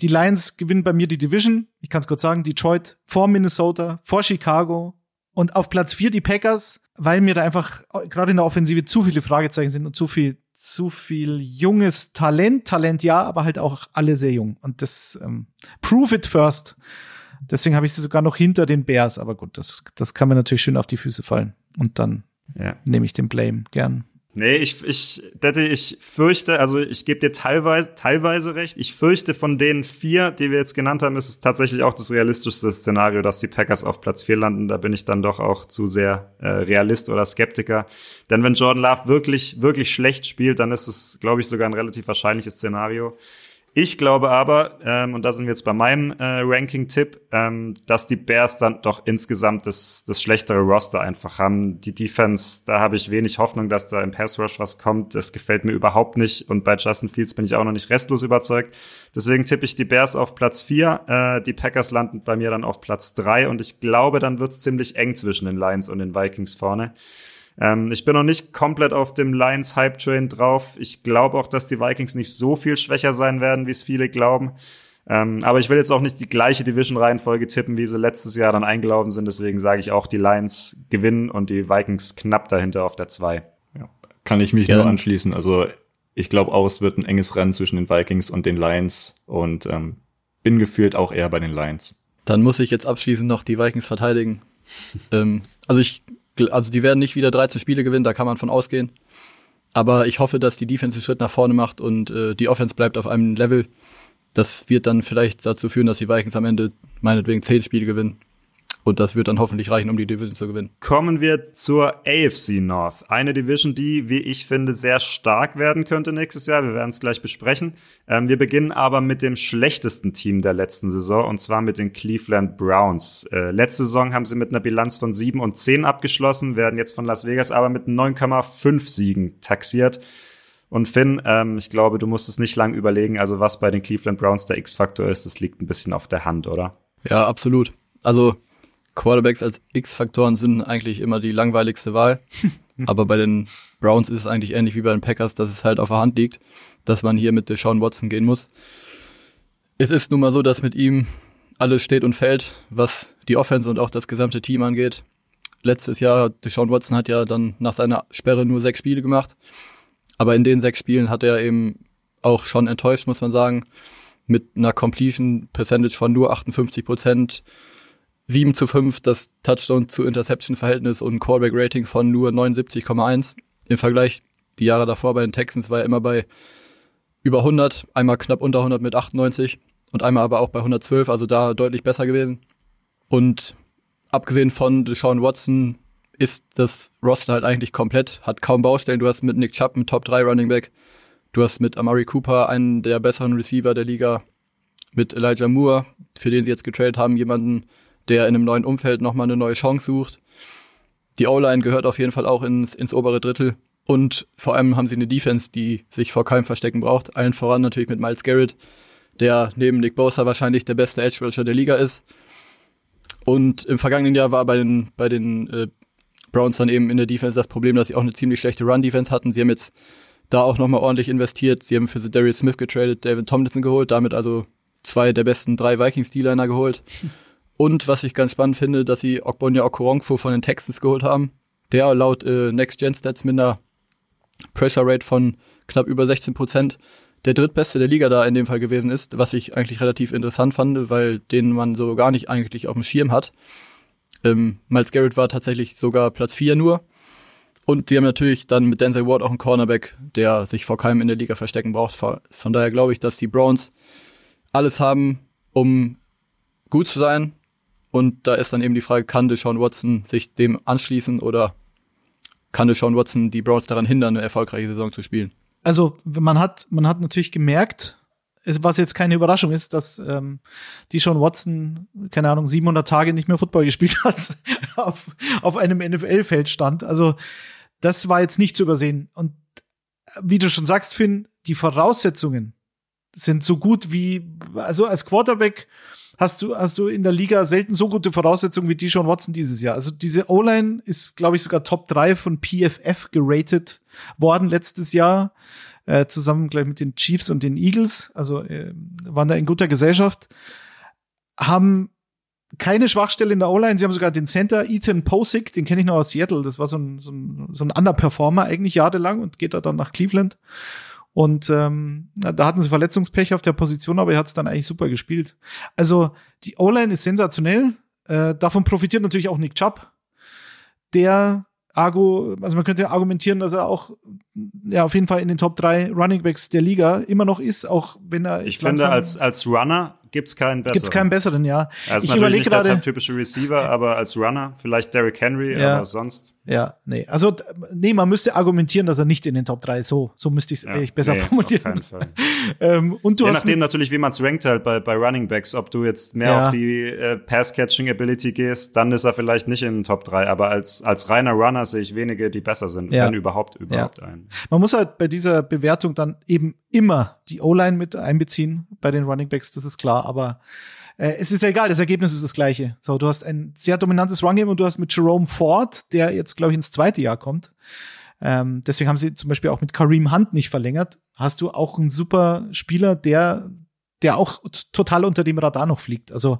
Die Lions gewinnen bei mir die Division. Ich kann es kurz sagen. Detroit vor Minnesota, vor Chicago. Und auf Platz vier die Packers, weil mir da einfach gerade in der Offensive zu viele Fragezeichen sind und zu viel, zu viel junges Talent. Talent ja, aber halt auch alle sehr jung. Und das ähm, prove it first. Deswegen habe ich sie sogar noch hinter den Bears. Aber gut, das, das kann mir natürlich schön auf die Füße fallen. Und dann ja. nehme ich den Blame gern. Nee, ich, ich, Detti, ich fürchte, also ich gebe dir teilweise, teilweise recht. Ich fürchte, von den vier, die wir jetzt genannt haben, ist es tatsächlich auch das realistischste Szenario, dass die Packers auf Platz vier landen. Da bin ich dann doch auch zu sehr äh, Realist oder Skeptiker. Denn wenn Jordan Love wirklich, wirklich schlecht spielt, dann ist es, glaube ich, sogar ein relativ wahrscheinliches Szenario. Ich glaube aber, ähm, und da sind wir jetzt bei meinem äh, Ranking-Tipp, ähm, dass die Bears dann doch insgesamt das, das schlechtere Roster einfach haben. Die Defense, da habe ich wenig Hoffnung, dass da im Pass Rush was kommt. Das gefällt mir überhaupt nicht. Und bei Justin Fields bin ich auch noch nicht restlos überzeugt. Deswegen tippe ich die Bears auf Platz vier. Äh, die Packers landen bei mir dann auf Platz drei. Und ich glaube, dann wird's ziemlich eng zwischen den Lions und den Vikings vorne. Ähm, ich bin noch nicht komplett auf dem Lions Hype Train drauf. Ich glaube auch, dass die Vikings nicht so viel schwächer sein werden, wie es viele glauben. Ähm, aber ich will jetzt auch nicht die gleiche Division-Reihenfolge tippen, wie sie letztes Jahr dann eingelaufen sind. Deswegen sage ich auch, die Lions gewinnen und die Vikings knapp dahinter auf der 2. Ja. Kann ich mich ja. nur anschließen. Also ich glaube auch, es wird ein enges Rennen zwischen den Vikings und den Lions und ähm, bin gefühlt auch eher bei den Lions. Dann muss ich jetzt abschließend noch die Vikings verteidigen. ähm, also ich also die werden nicht wieder 13 Spiele gewinnen, da kann man von ausgehen. Aber ich hoffe, dass die Defense einen Schritt nach vorne macht und äh, die Offense bleibt auf einem Level, das wird dann vielleicht dazu führen, dass die Vikings am Ende meinetwegen zehn Spiele gewinnen. Und das wird dann hoffentlich reichen, um die Division zu gewinnen. Kommen wir zur AFC North. Eine Division, die, wie ich finde, sehr stark werden könnte nächstes Jahr. Wir werden es gleich besprechen. Ähm, wir beginnen aber mit dem schlechtesten Team der letzten Saison, und zwar mit den Cleveland Browns. Äh, letzte Saison haben sie mit einer Bilanz von 7 und 10 abgeschlossen, werden jetzt von Las Vegas aber mit 9,5 Siegen taxiert. Und Finn, ähm, ich glaube, du musst es nicht lang überlegen. Also was bei den Cleveland Browns der X-Faktor ist, das liegt ein bisschen auf der Hand, oder? Ja, absolut. Also Quarterbacks als X-Faktoren sind eigentlich immer die langweiligste Wahl. Aber bei den Browns ist es eigentlich ähnlich wie bei den Packers, dass es halt auf der Hand liegt, dass man hier mit Deshaun Watson gehen muss. Es ist nun mal so, dass mit ihm alles steht und fällt, was die Offense und auch das gesamte Team angeht. Letztes Jahr, Deshaun Watson hat ja dann nach seiner Sperre nur sechs Spiele gemacht. Aber in den sechs Spielen hat er eben auch schon enttäuscht, muss man sagen. Mit einer Completion Percentage von nur 58 Prozent, 7 zu 5 das Touchdown zu Interception Verhältnis und Callback Rating von nur 79,1. Im Vergleich die Jahre davor bei den Texans war er immer bei über 100, einmal knapp unter 100 mit 98 und einmal aber auch bei 112, also da deutlich besser gewesen. Und abgesehen von Deshaun Watson ist das Roster halt eigentlich komplett, hat kaum Baustellen. Du hast mit Nick Chubb einen Top 3 Running Back, du hast mit Amari Cooper einen der besseren Receiver der Liga, mit Elijah Moore, für den sie jetzt getradet haben, jemanden, der in einem neuen Umfeld nochmal eine neue Chance sucht. Die O-Line gehört auf jeden Fall auch ins, ins obere Drittel. Und vor allem haben sie eine Defense, die sich vor keinem Verstecken braucht. Allen voran natürlich mit Miles Garrett, der neben Nick Bosa wahrscheinlich der beste Edge Rusher der Liga ist. Und im vergangenen Jahr war bei den, bei den äh, Browns dann eben in der Defense das Problem, dass sie auch eine ziemlich schlechte Run-Defense hatten. Sie haben jetzt da auch nochmal ordentlich investiert. Sie haben für Darius Smith getradet, David Tomlinson geholt, damit also zwei der besten drei Vikings-D-Liner geholt. Und was ich ganz spannend finde, dass sie Okbonya Okoronkwo von den Texans geholt haben. Der laut äh, Next Gen Stats mit einer Pressure Rate von knapp über 16 Prozent der drittbeste der Liga da in dem Fall gewesen ist, was ich eigentlich relativ interessant fand, weil den man so gar nicht eigentlich auf dem Schirm hat. Ähm, Miles Garrett war tatsächlich sogar Platz 4 nur. Und die haben natürlich dann mit Denzel Ward auch einen Cornerback, der sich vor keinem in der Liga verstecken braucht. Von daher glaube ich, dass die Browns alles haben, um gut zu sein und da ist dann eben die Frage, kann Deshaun Watson sich dem anschließen oder kann Deshaun Watson die Browns daran hindern, eine erfolgreiche Saison zu spielen? Also man hat, man hat natürlich gemerkt, was jetzt keine Überraschung ist, dass ähm, die Sean Watson, keine Ahnung, 700 Tage nicht mehr Football gespielt hat, auf, auf einem NFL-Feld stand. Also das war jetzt nicht zu übersehen. Und wie du schon sagst, Finn, die Voraussetzungen sind so gut wie, also als Quarterback hast du, hast du in der Liga selten so gute Voraussetzungen wie die Sean Watson dieses Jahr. Also diese O-Line ist, glaube ich, sogar Top 3 von PFF geratet worden letztes Jahr, äh, zusammen gleich mit den Chiefs und den Eagles. Also äh, waren da in guter Gesellschaft. Haben keine Schwachstelle in der O-Line. Sie haben sogar den Center Ethan Posick, den kenne ich noch aus Seattle. Das war so ein, so ein, so ein Underperformer eigentlich jahrelang und geht da dann nach Cleveland. Und ähm, da hatten sie Verletzungspech auf der Position, aber er hat es dann eigentlich super gespielt. Also die O-Line ist sensationell. Äh, davon profitiert natürlich auch Nick Chubb, der Argo, also man könnte argumentieren, dass er auch ja auf jeden Fall in den Top 3 Running Backs der Liga immer noch ist, auch wenn er Ich finde als als Runner gibt's keinen besseren. Gibt's keinen besseren, ja. Ist ich überlege gerade der typische Receiver, aber als Runner vielleicht Derrick Henry, ja. aber sonst ja, nee. Also, nee, man müsste argumentieren, dass er nicht in den Top 3 ist. So, so müsste ich es ja, eigentlich besser nee, formulieren. Auf keinen Fall. ähm, und du Je hast nachdem natürlich, wie man es rankt halt bei, bei Running Backs, ob du jetzt mehr ja. auf die äh, Pass-Catching-Ability gehst, dann ist er vielleicht nicht in den Top 3, aber als, als reiner Runner sehe ich wenige, die besser sind, ja. wenn überhaupt, überhaupt ja. einen. Man muss halt bei dieser Bewertung dann eben immer die O-Line mit einbeziehen bei den Running Backs, das ist klar, aber äh, es ist ja egal, das Ergebnis ist das gleiche. So, du hast ein sehr dominantes Run-Game und du hast mit Jerome Ford, der jetzt, glaube ich, ins zweite Jahr kommt. Ähm, deswegen haben sie zum Beispiel auch mit Kareem Hunt nicht verlängert. Hast du auch einen super Spieler, der, der auch total unter dem Radar noch fliegt. Also,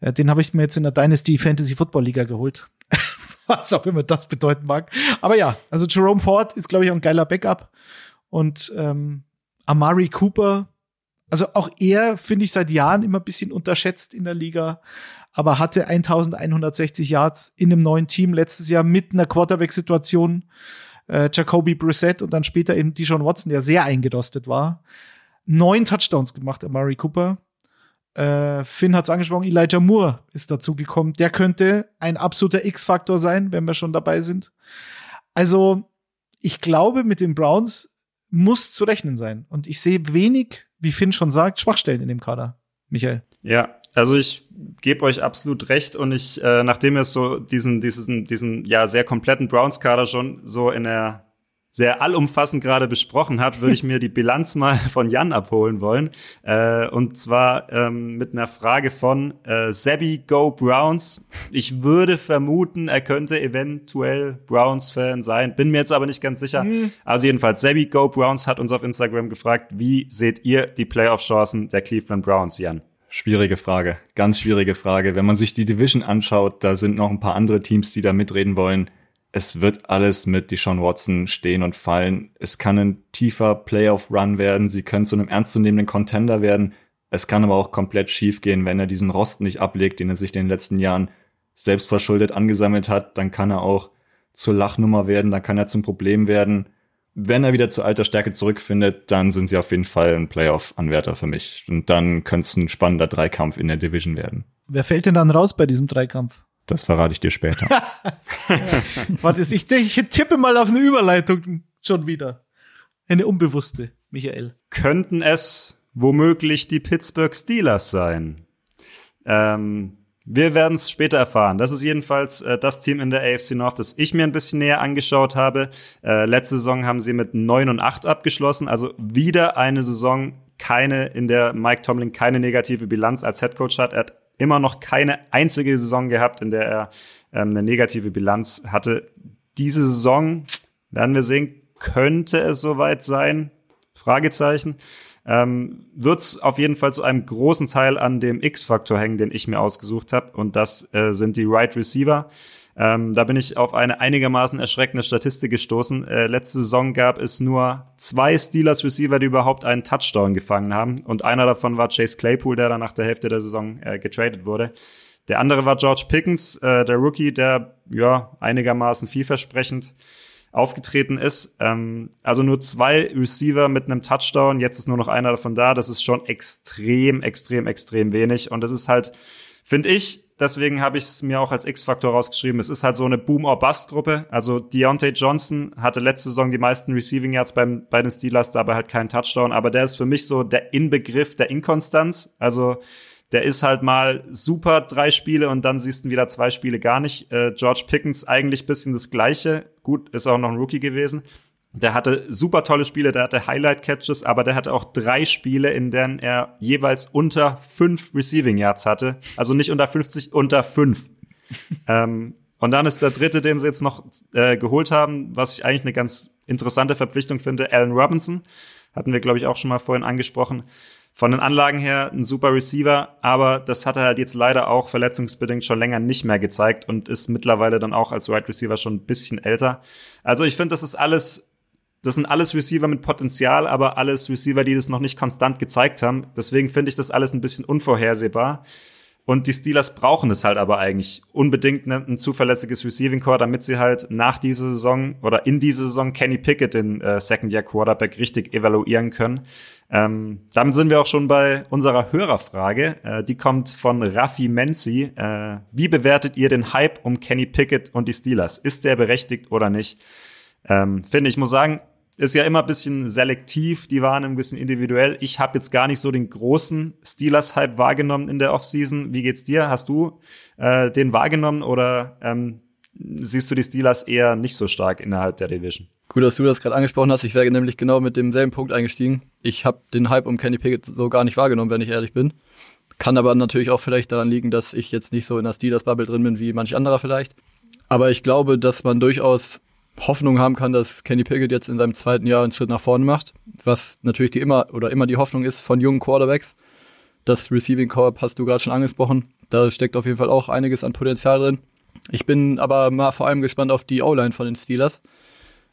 äh, den habe ich mir jetzt in der Dynasty Fantasy Football Liga geholt. Was auch immer das bedeuten mag. Aber ja, also Jerome Ford ist, glaube ich, auch ein geiler Backup. Und ähm, Amari Cooper, also auch er finde ich seit Jahren immer ein bisschen unterschätzt in der Liga, aber hatte 1160 Yards in einem neuen Team letztes Jahr mit einer Quarterback-Situation. Äh, Jacoby Brissett und dann später eben Dijon Watson, der sehr eingerostet war. neun Touchdowns gemacht, Amari Cooper. Äh, Finn hat es angesprochen, Elijah Moore ist dazugekommen. Der könnte ein absoluter X-Faktor sein, wenn wir schon dabei sind. Also, ich glaube, mit den Browns muss zu rechnen sein. Und ich sehe wenig, wie Finn schon sagt, Schwachstellen in dem Kader. Michael. Ja, also ich gebe euch absolut recht und ich, äh, nachdem wir so diesen, diesen, diesen ja sehr kompletten Browns-Kader schon so in der sehr allumfassend gerade besprochen hat, würde ich mir die Bilanz mal von Jan abholen wollen. Äh, und zwar ähm, mit einer Frage von äh, Sebi Go Browns. Ich würde vermuten, er könnte eventuell Browns-Fan sein, bin mir jetzt aber nicht ganz sicher. Mhm. Also jedenfalls, Sebi Go Browns hat uns auf Instagram gefragt, wie seht ihr die Playoff-Chancen der Cleveland Browns, Jan? Schwierige Frage, ganz schwierige Frage. Wenn man sich die Division anschaut, da sind noch ein paar andere Teams, die da mitreden wollen es wird alles mit Deshaun Watson stehen und fallen. Es kann ein tiefer Playoff-Run werden. Sie können zu einem ernstzunehmenden Contender werden. Es kann aber auch komplett schief gehen, wenn er diesen Rost nicht ablegt, den er sich in den letzten Jahren selbstverschuldet angesammelt hat. Dann kann er auch zur Lachnummer werden. Dann kann er zum Problem werden. Wenn er wieder zur alter Stärke zurückfindet, dann sind sie auf jeden Fall ein Playoff-Anwärter für mich. Und dann könnte es ein spannender Dreikampf in der Division werden. Wer fällt denn dann raus bei diesem Dreikampf? Das verrate ich dir später. Warte, ich, ich tippe mal auf eine Überleitung schon wieder. Eine unbewusste, Michael. Könnten es womöglich die Pittsburgh Steelers sein? Ähm, wir werden es später erfahren. Das ist jedenfalls äh, das Team in der AFC North, das ich mir ein bisschen näher angeschaut habe. Äh, letzte Saison haben sie mit 9 und 8 abgeschlossen, also wieder eine Saison, keine, in der Mike Tomlin keine negative Bilanz als Head Coach hat. Er hat immer noch keine einzige Saison gehabt, in der er ähm, eine negative Bilanz hatte. Diese Saison, werden wir sehen, könnte es soweit sein? Fragezeichen. Ähm, Wird es auf jeden Fall zu einem großen Teil an dem X-Faktor hängen, den ich mir ausgesucht habe. Und das äh, sind die Right Receiver. Ähm, da bin ich auf eine einigermaßen erschreckende Statistik gestoßen. Äh, letzte Saison gab es nur zwei Steelers Receiver, die überhaupt einen Touchdown gefangen haben. Und einer davon war Chase Claypool, der dann nach der Hälfte der Saison äh, getradet wurde. Der andere war George Pickens, äh, der Rookie, der ja einigermaßen vielversprechend aufgetreten ist. Ähm, also nur zwei Receiver mit einem Touchdown, jetzt ist nur noch einer davon da. Das ist schon extrem, extrem, extrem wenig. Und das ist halt, finde ich, Deswegen habe ich es mir auch als X-Faktor rausgeschrieben. Es ist halt so eine Boom-or-Bust-Gruppe. Also Deontay Johnson hatte letzte Saison die meisten Receiving Yards beim, bei den Steelers, dabei halt keinen Touchdown. Aber der ist für mich so der Inbegriff der Inkonstanz. Also der ist halt mal super drei Spiele und dann siehst du wieder zwei Spiele gar nicht. Äh, George Pickens eigentlich bisschen das Gleiche. Gut, ist auch noch ein Rookie gewesen. Der hatte super tolle Spiele, der hatte Highlight-Catches, aber der hatte auch drei Spiele, in denen er jeweils unter fünf Receiving Yards hatte. Also nicht unter 50, unter fünf. ähm, und dann ist der dritte, den sie jetzt noch äh, geholt haben, was ich eigentlich eine ganz interessante Verpflichtung finde, Allen Robinson. Hatten wir, glaube ich, auch schon mal vorhin angesprochen. Von den Anlagen her ein super Receiver, aber das hat er halt jetzt leider auch verletzungsbedingt schon länger nicht mehr gezeigt und ist mittlerweile dann auch als Wide right Receiver schon ein bisschen älter. Also ich finde, das ist alles das sind alles Receiver mit Potenzial, aber alles Receiver, die das noch nicht konstant gezeigt haben. Deswegen finde ich das alles ein bisschen unvorhersehbar. Und die Steelers brauchen es halt aber eigentlich unbedingt ne, ein zuverlässiges Receiving Core, damit sie halt nach dieser Saison oder in dieser Saison Kenny Pickett, den äh, Second Year Quarterback, richtig evaluieren können. Ähm, damit sind wir auch schon bei unserer Hörerfrage. Äh, die kommt von Raffi Menzi. Äh, wie bewertet ihr den Hype um Kenny Pickett und die Steelers? Ist der berechtigt oder nicht? Ähm, finde ich, muss sagen, ist ja immer ein bisschen selektiv, die waren ein bisschen individuell. Ich habe jetzt gar nicht so den großen Steelers-Hype wahrgenommen in der Offseason. Wie geht's dir? Hast du äh, den wahrgenommen oder ähm, siehst du die Steelers eher nicht so stark innerhalb der Division? Gut, dass du das gerade angesprochen hast. Ich wäre nämlich genau mit demselben Punkt eingestiegen. Ich habe den Hype um Kenny Pickett so gar nicht wahrgenommen, wenn ich ehrlich bin. Kann aber natürlich auch vielleicht daran liegen, dass ich jetzt nicht so in der Steelers-Bubble drin bin wie manch anderer vielleicht. Aber ich glaube, dass man durchaus Hoffnung haben kann, dass Kenny Pickett jetzt in seinem zweiten Jahr einen Schritt nach vorne macht, was natürlich die immer oder immer die Hoffnung ist von jungen Quarterbacks. Das Receiving Corp hast du gerade schon angesprochen. Da steckt auf jeden Fall auch einiges an Potenzial drin. Ich bin aber mal vor allem gespannt auf die O-Line von den Steelers.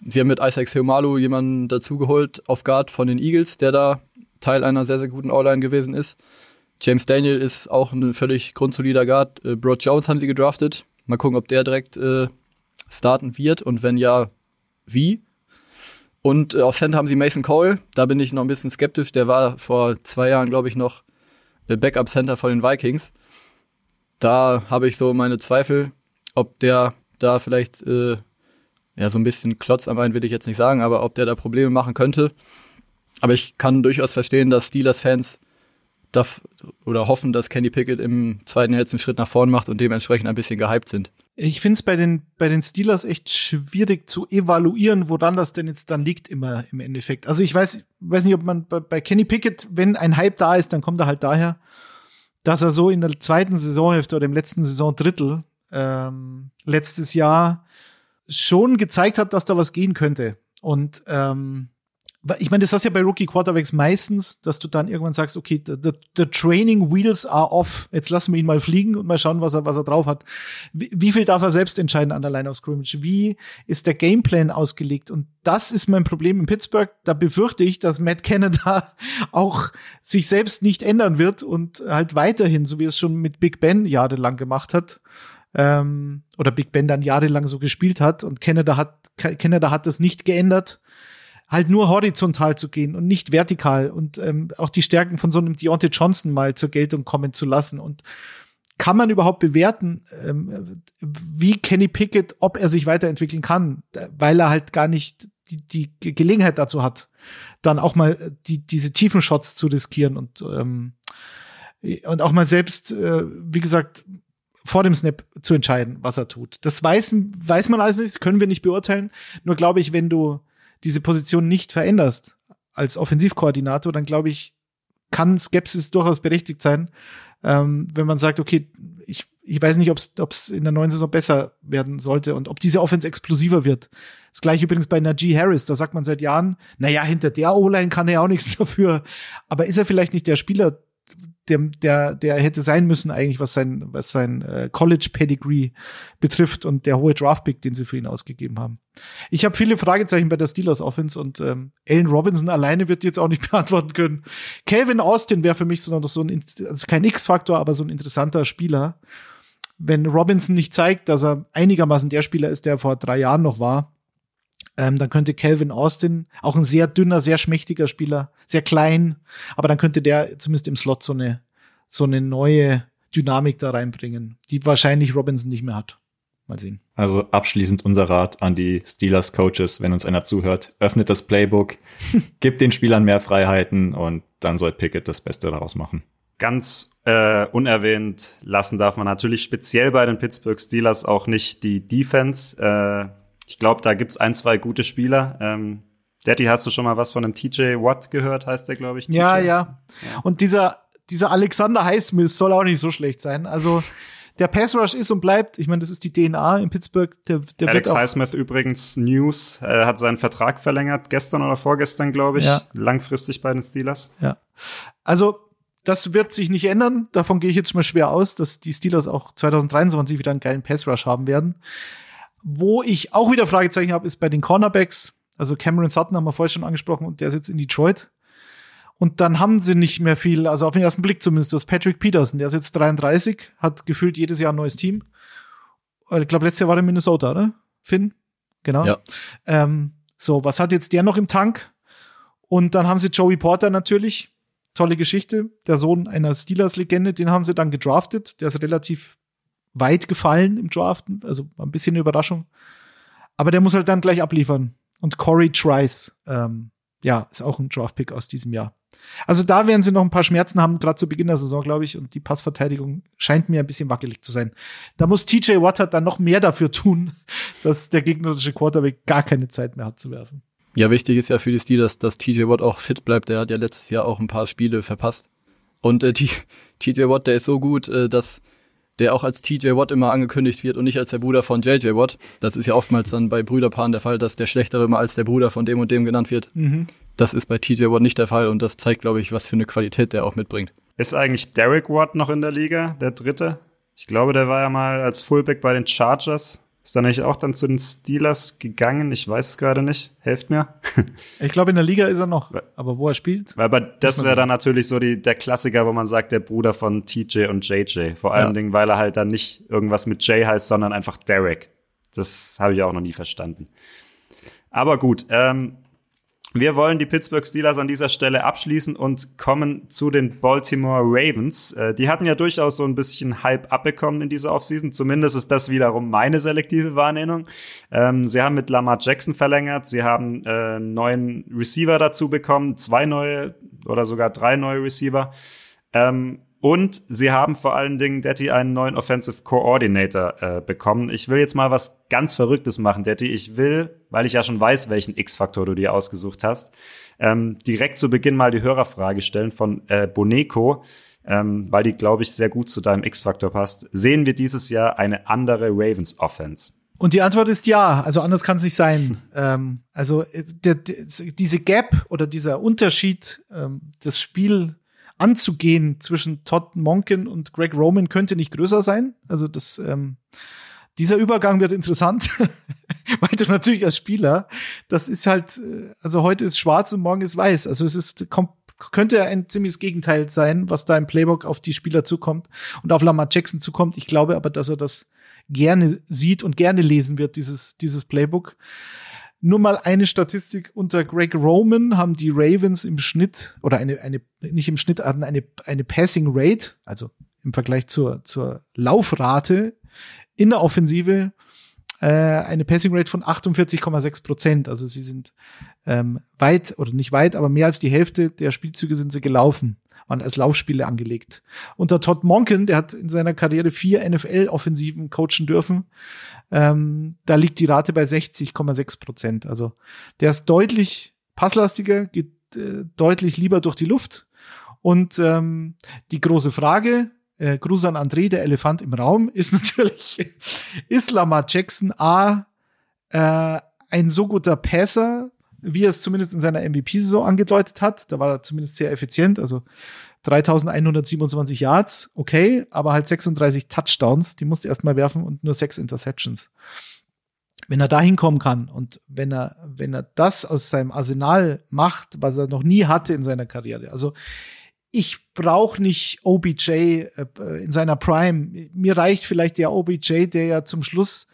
Sie haben mit Isaac Seomalu jemanden dazugeholt auf Guard von den Eagles, der da Teil einer sehr, sehr guten O-Line gewesen ist. James Daniel ist auch ein völlig grundsolider Guard. Äh, Broad Jones haben sie gedraftet. Mal gucken, ob der direkt äh, starten wird und wenn ja, wie. Und äh, auf Center haben sie Mason Cole. Da bin ich noch ein bisschen skeptisch. Der war vor zwei Jahren, glaube ich, noch äh, Backup Center von den Vikings. Da habe ich so meine Zweifel, ob der da vielleicht äh, ja so ein bisschen Klotz am einen will ich jetzt nicht sagen, aber ob der da Probleme machen könnte. Aber ich kann durchaus verstehen, dass Steelers-Fans oder hoffen, dass Kenny Pickett im zweiten einen Schritt nach vorn macht und dementsprechend ein bisschen gehypt sind. Ich finde es bei den, bei den Steelers echt schwierig zu evaluieren, woran das denn jetzt dann liegt immer im Endeffekt. Also ich weiß, weiß nicht, ob man bei, bei Kenny Pickett, wenn ein Hype da ist, dann kommt er halt daher, dass er so in der zweiten Saisonhälfte oder im letzten Saisondrittel ähm, letztes Jahr schon gezeigt hat, dass da was gehen könnte. Und ähm, ich meine, das hast ja bei Rookie Quarterbacks meistens, dass du dann irgendwann sagst, okay, the, the, the training wheels are off. Jetzt lassen wir ihn mal fliegen und mal schauen, was er, was er drauf hat. Wie, wie viel darf er selbst entscheiden an der Line of Scrimmage? Wie ist der Gameplan ausgelegt? Und das ist mein Problem in Pittsburgh. Da befürchte ich, dass Matt Canada auch sich selbst nicht ändern wird und halt weiterhin, so wie es schon mit Big Ben jahrelang gemacht hat, ähm, oder Big Ben dann jahrelang so gespielt hat und Canada hat, Canada hat das nicht geändert halt nur horizontal zu gehen und nicht vertikal und ähm, auch die Stärken von so einem Deontay Johnson mal zur Geltung kommen zu lassen. Und kann man überhaupt bewerten, ähm, wie Kenny Pickett, ob er sich weiterentwickeln kann, weil er halt gar nicht die, die Gelegenheit dazu hat, dann auch mal die, diese tiefen Shots zu riskieren und, ähm, und auch mal selbst, äh, wie gesagt, vor dem Snap zu entscheiden, was er tut. Das weiß, weiß man also nicht, können wir nicht beurteilen. Nur glaube ich, wenn du diese Position nicht veränderst als Offensivkoordinator, dann glaube ich, kann Skepsis durchaus berechtigt sein, ähm, wenn man sagt, okay, ich, ich weiß nicht, ob es in der neuen Saison besser werden sollte und ob diese Offense explosiver wird. Das gleiche übrigens bei Najee Harris, da sagt man seit Jahren, naja, hinter der O-Line kann er auch nichts dafür. Aber ist er vielleicht nicht der Spieler, der, der, der hätte sein müssen eigentlich, was sein, was sein äh, College Pedigree betrifft und der hohe Draftpick, den sie für ihn ausgegeben haben. Ich habe viele Fragezeichen bei der Steelers Offense und ähm, Allen Robinson alleine wird jetzt auch nicht beantworten können. Calvin Austin wäre für mich so noch so ein, also kein X-Faktor, aber so ein interessanter Spieler. Wenn Robinson nicht zeigt, dass er einigermaßen der Spieler ist, der vor drei Jahren noch war, ähm, dann könnte Calvin Austin, auch ein sehr dünner, sehr schmächtiger Spieler, sehr klein, aber dann könnte der zumindest im Slot so eine, so eine neue Dynamik da reinbringen, die wahrscheinlich Robinson nicht mehr hat. Mal sehen. Also abschließend unser Rat an die Steelers Coaches, wenn uns einer zuhört, öffnet das Playbook, gibt den Spielern mehr Freiheiten und dann soll Pickett das Beste daraus machen. Ganz äh, unerwähnt lassen darf man natürlich speziell bei den Pittsburgh Steelers auch nicht die Defense. Äh, ich glaube, da gibt's ein, zwei gute Spieler. Ähm, Daddy, hast du schon mal was von einem TJ Watt gehört, heißt der, glaube ich? Ja, ja, ja. Und dieser, dieser Alexander Highsmith soll auch nicht so schlecht sein. Also der Pass Rush ist und bleibt, ich meine, das ist die DNA in Pittsburgh. Der, der Alex Highsmith übrigens News, äh, hat seinen Vertrag verlängert, gestern oder vorgestern, glaube ich, ja. langfristig bei den Steelers. Ja. Also das wird sich nicht ändern. Davon gehe ich jetzt mal schwer aus, dass die Steelers auch 2023 wieder einen geilen Pass Rush haben werden. Wo ich auch wieder Fragezeichen habe, ist bei den Cornerbacks. Also Cameron Sutton haben wir vorher schon angesprochen und der sitzt in Detroit. Und dann haben sie nicht mehr viel, also auf den ersten Blick zumindest, du hast Patrick Peterson, der ist jetzt 33, hat gefühlt jedes Jahr ein neues Team. Äh, ich glaube, letztes Jahr war er in Minnesota, oder? Finn? Genau. Ja. Ähm, so, was hat jetzt der noch im Tank? Und dann haben sie Joey Porter natürlich. Tolle Geschichte. Der Sohn einer Steelers-Legende, den haben sie dann gedraftet. Der ist relativ weit gefallen im Draften, also ein bisschen eine Überraschung. Aber der muss halt dann gleich abliefern. Und Corey Trice, ähm, ja, ist auch ein Draftpick aus diesem Jahr. Also da werden sie noch ein paar Schmerzen haben, gerade zu Beginn der Saison, glaube ich. Und die Passverteidigung scheint mir ein bisschen wackelig zu sein. Da muss TJ Watt dann noch mehr dafür tun, dass der gegnerische Quarterback gar keine Zeit mehr hat zu werfen. Ja, wichtig ist ja für die Steelers, dass TJ Watt auch fit bleibt. Der hat ja letztes Jahr auch ein paar Spiele verpasst. Und äh, TJ Watt, der ist so gut, äh, dass der auch als TJ Watt immer angekündigt wird und nicht als der Bruder von JJ Watt. Das ist ja oftmals dann bei Brüderpaaren der Fall, dass der Schlechtere immer als der Bruder von dem und dem genannt wird. Mhm. Das ist bei TJ Watt nicht der Fall und das zeigt, glaube ich, was für eine Qualität der auch mitbringt. Ist eigentlich Derek Watt noch in der Liga, der Dritte? Ich glaube, der war ja mal als Fullback bei den Chargers. Ist er nicht auch dann zu den Steelers gegangen? Ich weiß es gerade nicht. Helft mir. ich glaube, in der Liga ist er noch. Aber wo er spielt? Weil aber das wäre dann natürlich so die, der Klassiker, wo man sagt, der Bruder von TJ und JJ. Vor allen ja. Dingen, weil er halt dann nicht irgendwas mit J heißt, sondern einfach Derek. Das habe ich auch noch nie verstanden. Aber gut, ähm, Wir wollen die Pittsburgh Steelers an dieser Stelle abschließen und kommen zu den Baltimore Ravens. Äh, die hatten ja durchaus so ein bisschen Hype abbekommen in dieser Offseason. Zumindest ist das wiederum meine selektive Wahrnehmung. Ähm, sie haben mit Lamar Jackson verlängert. Sie haben äh, einen neuen Receiver dazu bekommen. Zwei neue oder sogar drei neue Receiver. Ähm, und sie haben vor allen Dingen, Detti, einen neuen Offensive Coordinator äh, bekommen. Ich will jetzt mal was ganz Verrücktes machen, Detti. Ich will, weil ich ja schon weiß, welchen X-Faktor du dir ausgesucht hast, ähm, direkt zu Beginn mal die Hörerfrage stellen von äh, Boneco, ähm, weil die, glaube ich, sehr gut zu deinem X-Faktor passt. Sehen wir dieses Jahr eine andere Ravens-Offense? Und die Antwort ist ja, also anders kann es nicht sein. ähm, also äh, der, der, diese Gap oder dieser Unterschied, ähm, das Spiel anzugehen zwischen Todd Monken und Greg Roman könnte nicht größer sein. Also das, ähm, dieser Übergang wird interessant, weil du natürlich als Spieler, das ist halt, äh, also heute ist schwarz und morgen ist weiß. Also es ist könnte ein ziemliches Gegenteil sein, was da im Playbook auf die Spieler zukommt und auf Lamar Jackson zukommt. Ich glaube aber, dass er das gerne sieht und gerne lesen wird, dieses, dieses Playbook. Nur mal eine Statistik. Unter Greg Roman haben die Ravens im Schnitt, oder eine, eine, nicht im Schnitt, hatten eine, eine Passing Rate, also im Vergleich zur, zur Laufrate in der Offensive, äh, eine Passing Rate von 48,6 Prozent. Also sie sind ähm, weit, oder nicht weit, aber mehr als die Hälfte der Spielzüge sind sie gelaufen waren als Laufspiele angelegt. Unter Todd Monken, der hat in seiner Karriere vier NFL-Offensiven coachen dürfen, ähm, da liegt die Rate bei 60,6 Prozent. Also der ist deutlich passlastiger, geht äh, deutlich lieber durch die Luft. Und ähm, die große Frage, äh, Gruß an André, der Elefant im Raum, ist natürlich, ist Lamar Jackson A äh, ein so guter Passer, wie er es zumindest in seiner MVP-Saison angedeutet hat. Da war er zumindest sehr effizient. Also 3127 Yards, okay, aber halt 36 Touchdowns, die musste er erstmal werfen und nur sechs Interceptions. Wenn er da hinkommen kann und wenn er, wenn er das aus seinem Arsenal macht, was er noch nie hatte in seiner Karriere, also ich brauche nicht OBJ äh, in seiner Prime. Mir reicht vielleicht der OBJ, der ja zum Schluss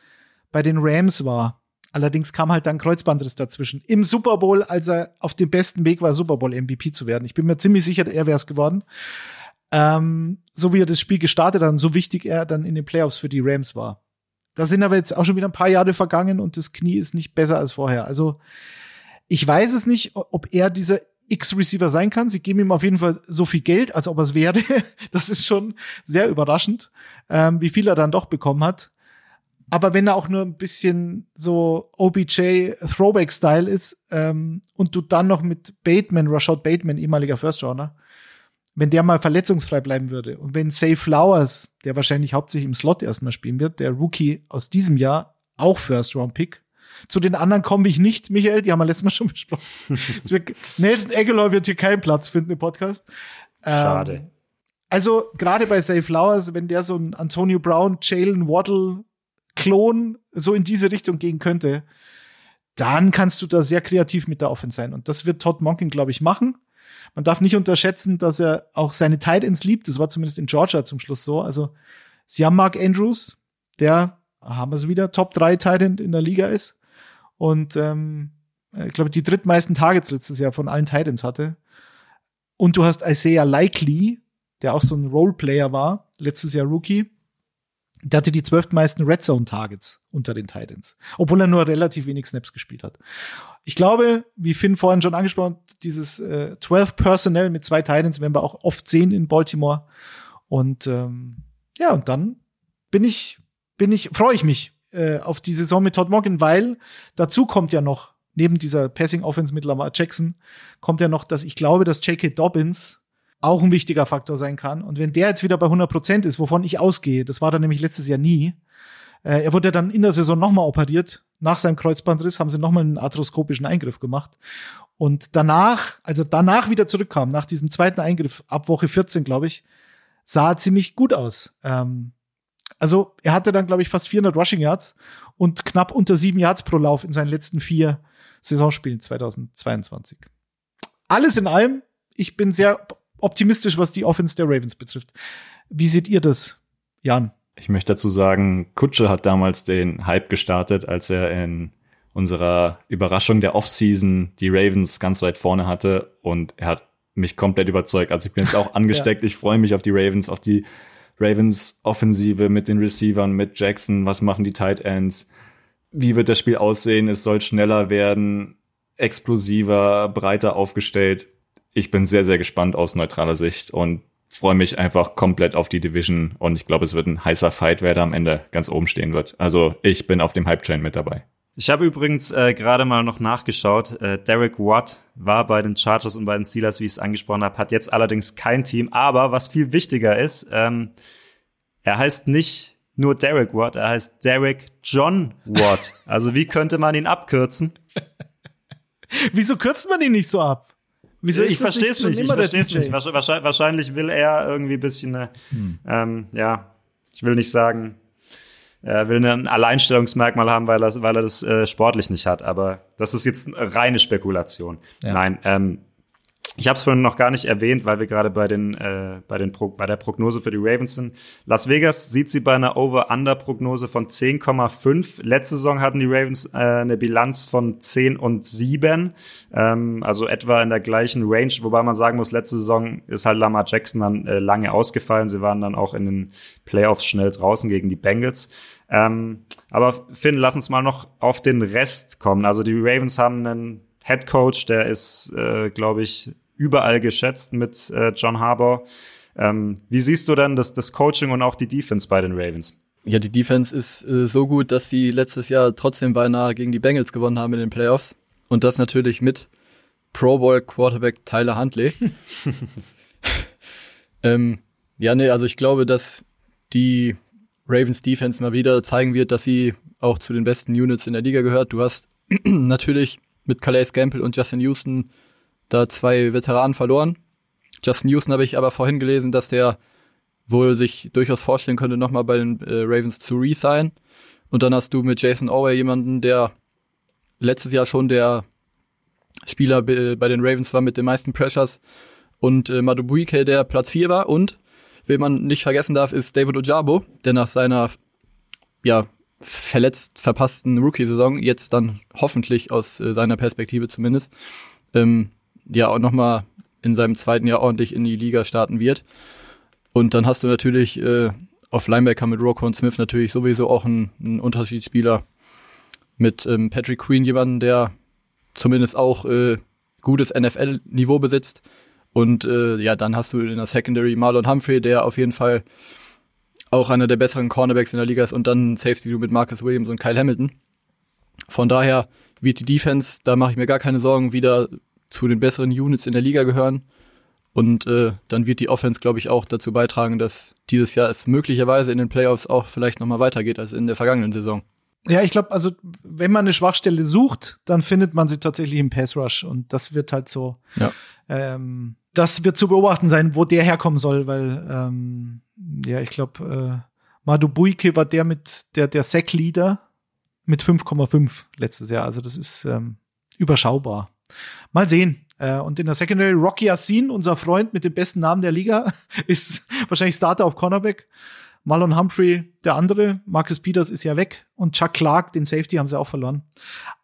bei den Rams war. Allerdings kam halt dann Kreuzbandriss dazwischen. Im Super Bowl, als er auf dem besten Weg war, Super Bowl MVP zu werden. Ich bin mir ziemlich sicher, er wäre es geworden. Ähm, so wie er das Spiel gestartet hat und so wichtig er dann in den Playoffs für die Rams war. Da sind aber jetzt auch schon wieder ein paar Jahre vergangen und das Knie ist nicht besser als vorher. Also ich weiß es nicht, ob er dieser X-Receiver sein kann. Sie geben ihm auf jeden Fall so viel Geld, als ob er es wäre. Das ist schon sehr überraschend, ähm, wie viel er dann doch bekommen hat. Aber wenn er auch nur ein bisschen so OBJ Throwback-Style ist ähm, und du dann noch mit Bateman, Rashad Bateman, ehemaliger First Rounder, wenn der mal verletzungsfrei bleiben würde und wenn Say Flowers, der wahrscheinlich hauptsächlich im Slot erstmal spielen wird, der Rookie aus diesem Jahr, auch First Round Pick. Zu den anderen komme ich nicht, Michael, die haben wir letztes Mal schon besprochen. wird, Nelson Aguilar wird hier keinen Platz finden im Podcast. Schade. Ähm, also gerade bei Say Flowers, wenn der so ein Antonio Brown, Jalen Waddle Klon so in diese Richtung gehen könnte, dann kannst du da sehr kreativ mit der Offense sein. Und das wird Todd Monken, glaube ich, machen. Man darf nicht unterschätzen, dass er auch seine Tight Ends liebt. Das war zumindest in Georgia zum Schluss so. Also, sie haben Mark Andrews, der, haben wir es wieder, Top 3 Tight End in der Liga ist. Und ähm, ich glaube, die drittmeisten Targets letztes Jahr von allen Tight Ends hatte. Und du hast Isaiah Likely, der auch so ein Roleplayer war, letztes Jahr Rookie der hatte die zwölftmeisten Red Zone Targets unter den Titans, obwohl er nur relativ wenig Snaps gespielt hat. Ich glaube, wie Finn vorhin schon angesprochen, dieses äh, 12 Personnel mit zwei Titans werden wir auch oft sehen in Baltimore. Und ähm, ja, und dann bin ich, bin ich, freue ich mich äh, auf die Saison mit Todd Morgan, weil dazu kommt ja noch, neben dieser Passing Offense mit Lamar Jackson, kommt ja noch, dass ich glaube, dass J.K. Dobbins auch ein wichtiger Faktor sein kann. Und wenn der jetzt wieder bei 100 Prozent ist, wovon ich ausgehe, das war dann nämlich letztes Jahr nie, äh, er wurde dann in der Saison nochmal operiert. Nach seinem Kreuzbandriss haben sie nochmal einen arthroskopischen Eingriff gemacht. Und danach, also danach wieder zurückkam, nach diesem zweiten Eingriff, ab Woche 14, glaube ich, sah ziemlich gut aus. Ähm, also er hatte dann, glaube ich, fast 400 Rushing Yards und knapp unter sieben Yards pro Lauf in seinen letzten vier Saisonspielen 2022. Alles in allem, ich bin sehr optimistisch, was die Offense der Ravens betrifft. Wie seht ihr das, Jan? Ich möchte dazu sagen, Kutsche hat damals den Hype gestartet, als er in unserer Überraschung der Offseason die Ravens ganz weit vorne hatte und er hat mich komplett überzeugt. Also ich bin jetzt auch angesteckt. ja. Ich freue mich auf die Ravens, auf die Ravens Offensive mit den Receivern, mit Jackson. Was machen die Tight Ends? Wie wird das Spiel aussehen? Es soll schneller werden, explosiver, breiter aufgestellt. Ich bin sehr, sehr gespannt aus neutraler Sicht und freue mich einfach komplett auf die Division und ich glaube, es wird ein heißer Fight, wer da am Ende ganz oben stehen wird. Also ich bin auf dem Hype-Train mit dabei. Ich habe übrigens äh, gerade mal noch nachgeschaut. Äh, Derek Watt war bei den Chargers und bei den Steelers, wie ich es angesprochen habe, hat jetzt allerdings kein Team. Aber was viel wichtiger ist, ähm, er heißt nicht nur Derek Watt, er heißt Derek John Watt. Also wie könnte man ihn abkürzen? Wieso kürzt man ihn nicht so ab? Wieso ich verstehe es nicht. Ich verstehe es nicht. Wahrscheinlich, wahrscheinlich will er irgendwie ein bisschen, äh, hm. ähm, ja, ich will nicht sagen, er will ein Alleinstellungsmerkmal haben, weil er, weil er das äh, sportlich nicht hat. Aber das ist jetzt eine reine Spekulation. Ja. Nein, ähm, ich habe es vorhin noch gar nicht erwähnt, weil wir gerade bei den äh, bei den Pro bei der Prognose für die Ravens sind. Las Vegas sieht sie bei einer Over-Under-Prognose von 10,5. Letzte Saison hatten die Ravens äh, eine Bilanz von 10 und 7, ähm, also etwa in der gleichen Range. Wobei man sagen muss, letzte Saison ist halt Lamar Jackson dann äh, lange ausgefallen. Sie waren dann auch in den Playoffs schnell draußen gegen die Bengals. Ähm, aber Finn, lass uns mal noch auf den Rest kommen. Also die Ravens haben einen Head Coach, der ist, äh, glaube ich, überall geschätzt mit äh, John Harbour. Ähm, wie siehst du denn das, das Coaching und auch die Defense bei den Ravens? Ja, die Defense ist äh, so gut, dass sie letztes Jahr trotzdem beinahe gegen die Bengals gewonnen haben in den Playoffs. Und das natürlich mit Pro Bowl Quarterback Tyler Huntley. ähm, ja, nee, also ich glaube, dass die Ravens Defense mal wieder zeigen wird, dass sie auch zu den besten Units in der Liga gehört. Du hast natürlich mit Calais Gamble und Justin Houston da zwei Veteranen verloren. Justin Houston habe ich aber vorhin gelesen, dass der wohl sich durchaus vorstellen könnte, nochmal bei den äh, Ravens zu re-sign. Und dann hast du mit Jason Orwell jemanden, der letztes Jahr schon der Spieler bei den Ravens war mit den meisten Pressures und äh, Madubuike, der Platz 4 war. Und, wen man nicht vergessen darf, ist David Ojabo, der nach seiner ja, verletzt verpassten Rookie-Saison jetzt dann hoffentlich aus äh, seiner Perspektive zumindest ähm, ja auch nochmal in seinem zweiten Jahr ordentlich in die Liga starten wird. Und dann hast du natürlich äh, auf Linebacker mit Roquan Smith natürlich sowieso auch einen, einen Unterschiedsspieler mit ähm, Patrick Queen, jemanden, der zumindest auch äh, gutes NFL-Niveau besitzt. Und äh, ja, dann hast du in der Secondary Marlon Humphrey, der auf jeden Fall auch einer der besseren Cornerbacks in der Liga ist und dann Safety mit Marcus Williams und Kyle Hamilton. Von daher wird die Defense, da mache ich mir gar keine Sorgen, wieder zu den besseren Units in der Liga gehören. Und äh, dann wird die Offense, glaube ich, auch dazu beitragen, dass dieses Jahr es möglicherweise in den Playoffs auch vielleicht nochmal weitergeht als in der vergangenen Saison. Ja, ich glaube, also wenn man eine Schwachstelle sucht, dann findet man sie tatsächlich im Pass Rush. Und das wird halt so, ja. ähm, das wird zu beobachten sein, wo der herkommen soll, weil ähm, ja, ich glaube, äh, Madu Buike war der mit der der Sack Leader mit 5,5 letztes Jahr. Also das ist ähm, überschaubar. Mal sehen. Äh, und in der Secondary Rocky Yassin, unser Freund mit dem besten Namen der Liga, ist wahrscheinlich Starter auf Cornerback. Marlon Humphrey, der andere, Marcus Peters ist ja weg und Chuck Clark, den Safety, haben sie auch verloren.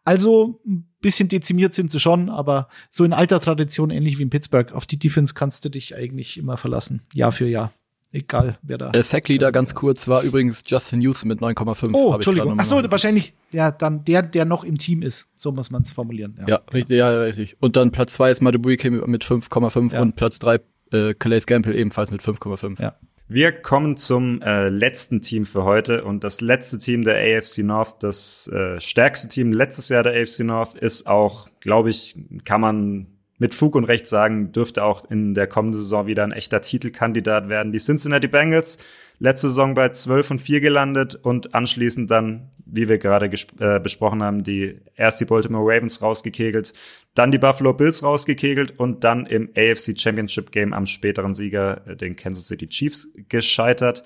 Also ein bisschen dezimiert sind sie schon, aber so in alter Tradition, ähnlich wie in Pittsburgh, auf die Defense kannst du dich eigentlich immer verlassen, Jahr für Jahr. Egal, wer da. Der Sackleader ganz kurz war übrigens Justin Houston mit 9,5. Oh, Entschuldigung. Ach so, wahrscheinlich ja dann der, der noch im Team ist. So muss man es formulieren. Ja. ja, richtig, ja, richtig. Und dann Platz zwei ist Madubuike mit 5,5 ja. und Platz drei äh, Calais Gamble ebenfalls mit 5,5. Ja. Wir kommen zum äh, letzten Team für heute und das letzte Team der AFC North, das äh, stärkste Team letztes Jahr der AFC North, ist auch, glaube ich, kann man mit Fug und Recht sagen, dürfte auch in der kommenden Saison wieder ein echter Titelkandidat werden. Die Cincinnati Bengals, letzte Saison bei 12 und 4 gelandet und anschließend dann, wie wir gerade äh, besprochen haben, die erst die Baltimore Ravens rausgekegelt, dann die Buffalo Bills rausgekegelt und dann im AFC Championship Game am späteren Sieger, äh, den Kansas City Chiefs, gescheitert.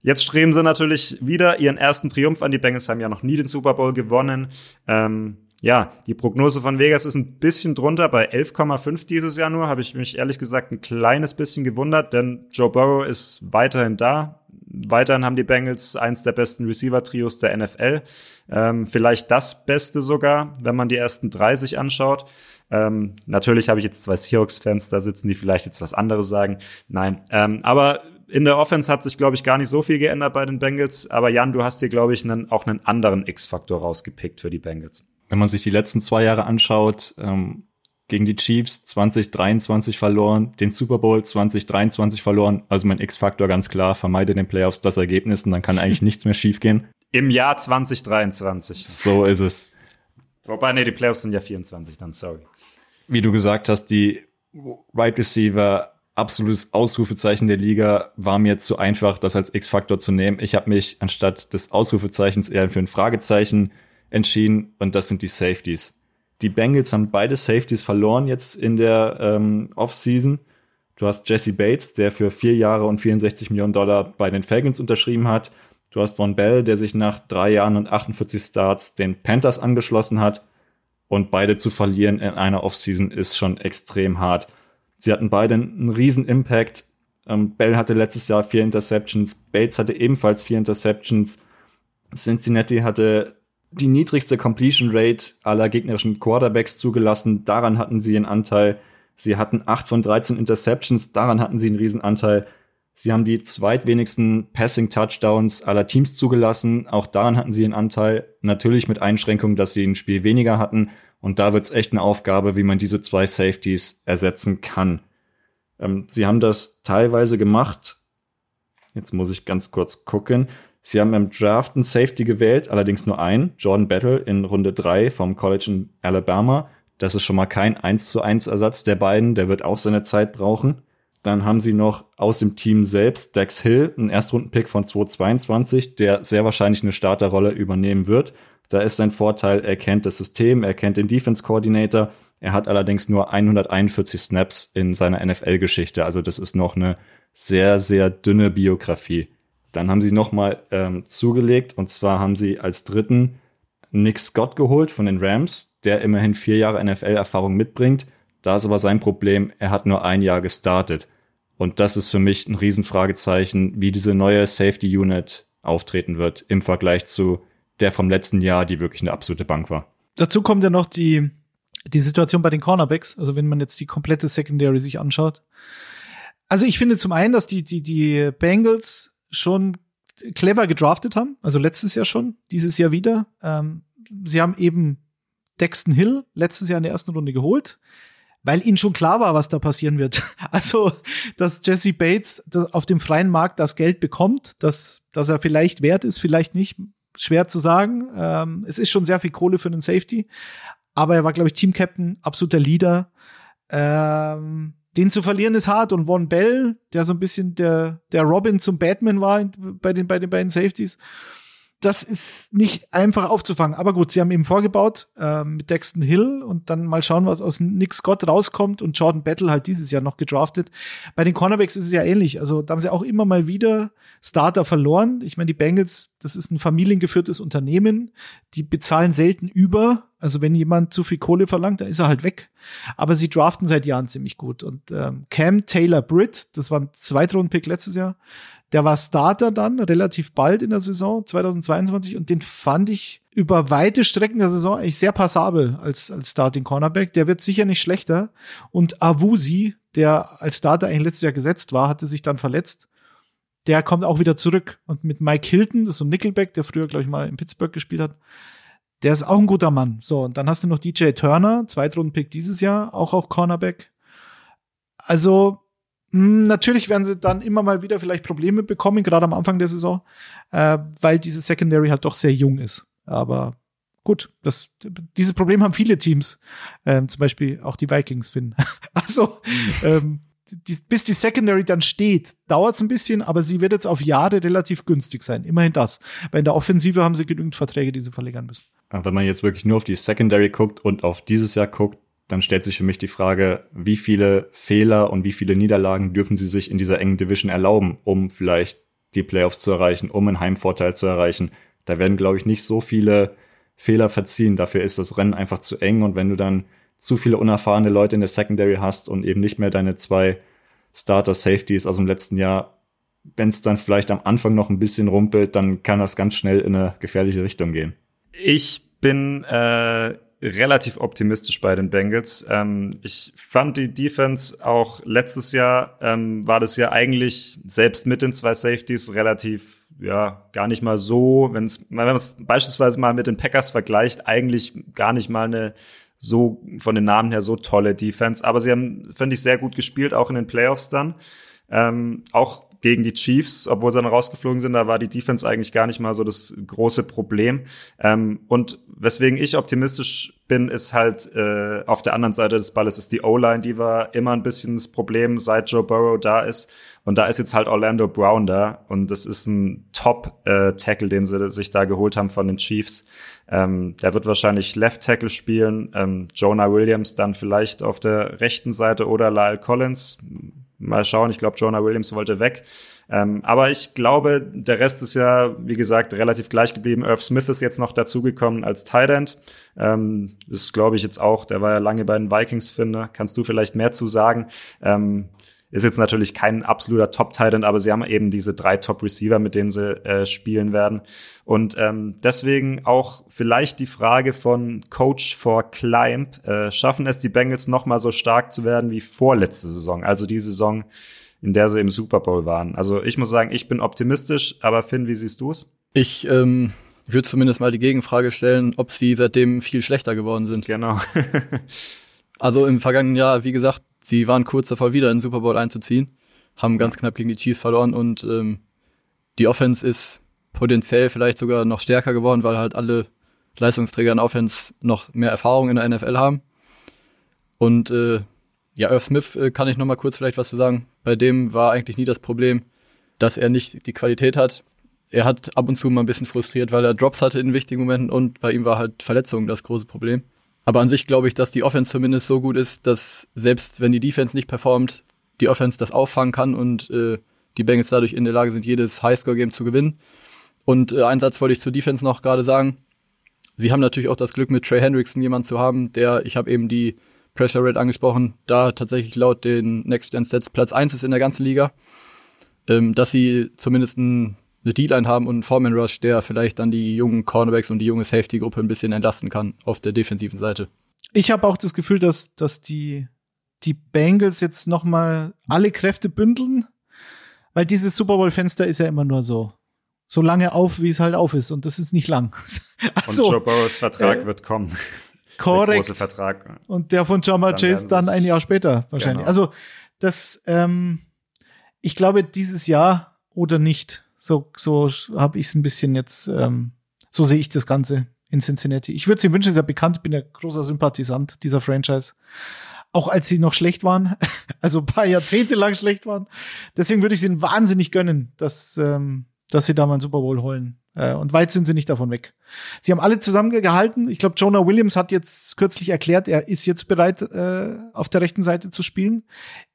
Jetzt streben sie natürlich wieder ihren ersten Triumph an. Die Bengals haben ja noch nie den Super Bowl gewonnen. Ähm, ja, die Prognose von Vegas ist ein bisschen drunter, bei 11,5 dieses Jahr nur, habe ich mich ehrlich gesagt ein kleines bisschen gewundert, denn Joe Burrow ist weiterhin da. Weiterhin haben die Bengals eins der besten Receiver-Trios der NFL. Ähm, vielleicht das Beste sogar, wenn man die ersten drei sich anschaut. Ähm, natürlich habe ich jetzt zwei Seahawks-Fans da sitzen, die vielleicht jetzt was anderes sagen. Nein, ähm, aber in der Offense hat sich, glaube ich, gar nicht so viel geändert bei den Bengals. Aber Jan, du hast dir, glaube ich, einen, auch einen anderen X-Faktor rausgepickt für die Bengals. Wenn man sich die letzten zwei Jahre anschaut, ähm, gegen die Chiefs 2023 verloren, den Super Bowl 2023 verloren. Also mein X-Faktor ganz klar, vermeide den Playoffs das Ergebnis und dann kann eigentlich nichts mehr schiefgehen. Im Jahr 2023. So ist es. Wobei, nee, die Playoffs sind ja 24 dann, sorry. Wie du gesagt hast, die Right Receiver, absolutes Ausrufezeichen der Liga, war mir zu einfach, das als X-Faktor zu nehmen. Ich habe mich anstatt des Ausrufezeichens eher für ein Fragezeichen entschieden und das sind die Safeties. Die Bengals haben beide Safeties verloren jetzt in der ähm, Offseason. Du hast Jesse Bates, der für vier Jahre und 64 Millionen Dollar bei den Falcons unterschrieben hat. Du hast Von Bell, der sich nach drei Jahren und 48 Starts den Panthers angeschlossen hat. Und beide zu verlieren in einer Offseason ist schon extrem hart. Sie hatten beide einen riesen Impact. Ähm, Bell hatte letztes Jahr vier Interceptions. Bates hatte ebenfalls vier Interceptions. Cincinnati hatte die niedrigste Completion Rate aller gegnerischen Quarterbacks zugelassen. Daran hatten sie einen Anteil. Sie hatten 8 von 13 Interceptions. Daran hatten sie einen Riesenanteil. Sie haben die zweitwenigsten Passing Touchdowns aller Teams zugelassen. Auch daran hatten sie einen Anteil. Natürlich mit Einschränkung, dass sie ein Spiel weniger hatten. Und da wird es echt eine Aufgabe, wie man diese zwei Safeties ersetzen kann. Ähm, sie haben das teilweise gemacht. Jetzt muss ich ganz kurz gucken. Sie haben im Draft einen Safety gewählt, allerdings nur einen, Jordan Battle in Runde 3 vom College in Alabama. Das ist schon mal kein 1 zu 1 Ersatz der beiden, der wird auch seine Zeit brauchen. Dann haben sie noch aus dem Team selbst Dex Hill, einen Erstrundenpick von 2022, der sehr wahrscheinlich eine Starterrolle übernehmen wird. Da ist sein Vorteil, er kennt das System, er kennt den Defense Coordinator. Er hat allerdings nur 141 Snaps in seiner NFL-Geschichte. Also das ist noch eine sehr, sehr dünne Biografie. Dann haben sie nochmal ähm, zugelegt und zwar haben sie als dritten Nick Scott geholt von den Rams, der immerhin vier Jahre NFL-Erfahrung mitbringt. Da ist aber sein Problem, er hat nur ein Jahr gestartet. Und das ist für mich ein Riesenfragezeichen, wie diese neue Safety Unit auftreten wird im Vergleich zu der vom letzten Jahr, die wirklich eine absolute Bank war. Dazu kommt ja noch die, die Situation bei den Cornerbacks, also wenn man jetzt die komplette Secondary sich anschaut. Also ich finde zum einen, dass die, die, die Bengals schon clever gedraftet haben, also letztes Jahr schon, dieses Jahr wieder. Ähm, sie haben eben Dexton Hill letztes Jahr in der ersten Runde geholt, weil ihnen schon klar war, was da passieren wird. Also, dass Jesse Bates auf dem freien Markt das Geld bekommt, dass, dass er vielleicht wert ist, vielleicht nicht, schwer zu sagen. Ähm, es ist schon sehr viel Kohle für einen Safety, aber er war, glaube ich, Team-Captain, absoluter Leader. Ähm, den zu verlieren ist hart. Und Von Bell, der so ein bisschen der, der Robin zum Batman war bei den, bei den beiden Safeties, das ist nicht einfach aufzufangen. Aber gut, sie haben eben vorgebaut äh, mit Dexton Hill und dann mal schauen, was aus Nick Scott rauskommt und Jordan Battle halt dieses Jahr noch gedraftet. Bei den Cornerbacks ist es ja ähnlich. Also da haben sie auch immer mal wieder Starter verloren. Ich meine, die Bengals, das ist ein familiengeführtes Unternehmen. Die bezahlen selten über. Also wenn jemand zu viel Kohle verlangt, dann ist er halt weg. Aber sie draften seit Jahren ziemlich gut. Und ähm, Cam Taylor Britt, das war ein Zweitrunden-Pick letztes Jahr, der war Starter dann relativ bald in der Saison 2022 und den fand ich über weite Strecken der Saison eigentlich sehr passabel als, als Starting Cornerback. Der wird sicher nicht schlechter. Und Awusi, der als Starter eigentlich letztes Jahr gesetzt war, hatte sich dann verletzt. Der kommt auch wieder zurück. Und mit Mike Hilton, das ist so ein Nickelback, der früher, glaube ich, mal in Pittsburgh gespielt hat, der ist auch ein guter Mann. So, und dann hast du noch DJ Turner, Zweitrunden-Pick dieses Jahr, auch auch Cornerback. Also, natürlich werden sie dann immer mal wieder vielleicht Probleme bekommen, gerade am Anfang der Saison, äh, weil diese Secondary halt doch sehr jung ist. Aber gut, das, dieses Problem haben viele Teams, ähm, zum Beispiel auch die Vikings finden. also, ähm, die, bis die Secondary dann steht, dauert es ein bisschen, aber sie wird jetzt auf Jahre relativ günstig sein. Immerhin das. Weil in der Offensive haben sie genügend Verträge, die sie verlängern müssen. Wenn man jetzt wirklich nur auf die Secondary guckt und auf dieses Jahr guckt, dann stellt sich für mich die Frage, wie viele Fehler und wie viele Niederlagen dürfen sie sich in dieser engen Division erlauben, um vielleicht die Playoffs zu erreichen, um einen Heimvorteil zu erreichen. Da werden, glaube ich, nicht so viele Fehler verziehen. Dafür ist das Rennen einfach zu eng und wenn du dann zu viele unerfahrene Leute in der Secondary hast und eben nicht mehr deine zwei Starter Safeties aus dem letzten Jahr, wenn es dann vielleicht am Anfang noch ein bisschen rumpelt, dann kann das ganz schnell in eine gefährliche Richtung gehen. Ich bin äh, relativ optimistisch bei den Bengals. Ähm, ich fand die Defense auch letztes Jahr ähm, war das ja eigentlich selbst mit den zwei Safeties relativ ja gar nicht mal so, wenn es wenn man es beispielsweise mal mit den Packers vergleicht, eigentlich gar nicht mal eine so von den Namen her so tolle Defense. Aber sie haben finde ich sehr gut gespielt, auch in den Playoffs dann. Ähm, auch gegen die Chiefs, obwohl sie dann rausgeflogen sind, da war die Defense eigentlich gar nicht mal so das große Problem. Ähm, und weswegen ich optimistisch bin, ist halt äh, auf der anderen Seite des Balles ist die O-Line, die war immer ein bisschen das Problem, seit Joe Burrow da ist. Und da ist jetzt halt Orlando Brown da und das ist ein Top-Tackle, äh, den sie sich da geholt haben von den Chiefs. Ähm, der wird wahrscheinlich Left Tackle spielen, ähm, Jonah Williams dann vielleicht auf der rechten Seite oder Lyle Collins Mal schauen, ich glaube, Jonah Williams wollte weg. Ähm, aber ich glaube, der Rest ist ja, wie gesagt, relativ gleich geblieben. Irv Smith ist jetzt noch dazugekommen als Tight End. Ähm, ist, glaube ich, jetzt auch, der war ja lange bei den Vikings, finde. Kannst du vielleicht mehr zu sagen? Ähm, ist jetzt natürlich kein absoluter Top-Titan, aber sie haben eben diese drei Top-Receiver, mit denen sie äh, spielen werden. Und ähm, deswegen auch vielleicht die Frage von Coach for Climb. Äh, schaffen es die Bengals noch mal so stark zu werden wie vorletzte Saison? Also die Saison, in der sie im Super Bowl waren. Also ich muss sagen, ich bin optimistisch, aber Finn, wie siehst du es? Ich ähm, würde zumindest mal die Gegenfrage stellen, ob sie seitdem viel schlechter geworden sind. Genau. also im vergangenen Jahr, wie gesagt, sie waren kurz davor, wieder in den Super Bowl einzuziehen, haben ganz knapp gegen die Chiefs verloren und ähm, die Offense ist potenziell vielleicht sogar noch stärker geworden, weil halt alle Leistungsträger in Offense noch mehr Erfahrung in der NFL haben. Und äh, ja, Irv Smith äh, kann ich noch mal kurz vielleicht was zu sagen. Bei dem war eigentlich nie das Problem, dass er nicht die Qualität hat. Er hat ab und zu mal ein bisschen frustriert, weil er Drops hatte in wichtigen Momenten und bei ihm war halt Verletzungen das große Problem. Aber an sich glaube ich, dass die Offense zumindest so gut ist, dass selbst wenn die Defense nicht performt, die Offense das auffangen kann und äh, die Bengals dadurch in der Lage sind, jedes Highscore-Game zu gewinnen. Und äh, einen Satz wollte ich zur Defense noch gerade sagen. Sie haben natürlich auch das Glück, mit Trey Hendrickson jemanden zu haben, der, ich habe eben die Pressure Rate angesprochen, da tatsächlich laut den Next Gen Stats Platz eins ist in der ganzen Liga. Ähm, dass sie zumindest ein eine D-Line haben und einen Foreman Rush, der vielleicht dann die jungen Cornerbacks und die junge Safety-Gruppe ein bisschen entlasten kann auf der defensiven Seite. Ich habe auch das Gefühl, dass, dass die, die Bengals jetzt noch mal alle Kräfte bündeln, weil dieses Super Bowl-Fenster ist ja immer nur so so lange auf, wie es halt auf ist. Und das ist nicht lang. also, und Joe Burrows Vertrag äh, wird kommen. Korrekt. Der große Vertrag. Und der von Jama Chase dann ein Jahr später wahrscheinlich. Genau. Also das, ähm, ich glaube, dieses Jahr oder nicht. So, so habe ich es ein bisschen jetzt, ähm, so sehe ich das Ganze in Cincinnati. Ich würde sie wünschen, sehr bekannt, ich bin ja großer Sympathisant dieser Franchise. Auch als sie noch schlecht waren, also ein paar Jahrzehnte lang schlecht waren. Deswegen würde ich sie wahnsinnig gönnen, dass, ähm, dass sie da mal einen Super Bowl holen. Äh, und weit sind sie nicht davon weg. Sie haben alle zusammengehalten. Ich glaube, Jonah Williams hat jetzt kürzlich erklärt, er ist jetzt bereit, äh, auf der rechten Seite zu spielen.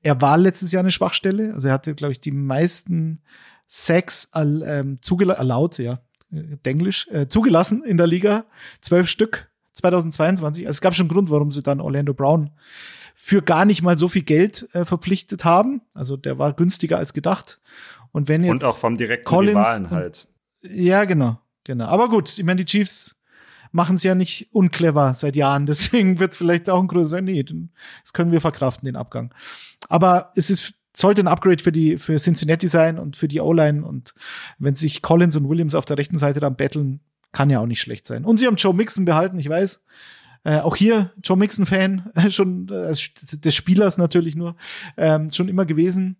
Er war letztes Jahr eine Schwachstelle. Also er hatte, glaube ich, die meisten Sex ähm, erlaubt, ja, Englisch, äh, zugelassen in der Liga. Zwölf Stück 2022. Also es gab schon einen Grund, warum sie dann Orlando Brown für gar nicht mal so viel Geld äh, verpflichtet haben. Also der war günstiger als gedacht. Und wenn jetzt und auch vom direkten Collins Rivalen halt. Ja, genau, genau. Aber gut, ich meine, die Chiefs machen es ja nicht unclever seit Jahren. Deswegen wird es vielleicht auch ein größer. Nee, das können wir verkraften, den Abgang. Aber es ist sollte ein Upgrade für die für Cincinnati sein und für die O-Line und wenn sich Collins und Williams auf der rechten Seite dann betteln, kann ja auch nicht schlecht sein. Und sie haben Joe Mixon behalten, ich weiß. Äh, auch hier Joe Mixon Fan schon äh, des Spielers natürlich nur ähm, schon immer gewesen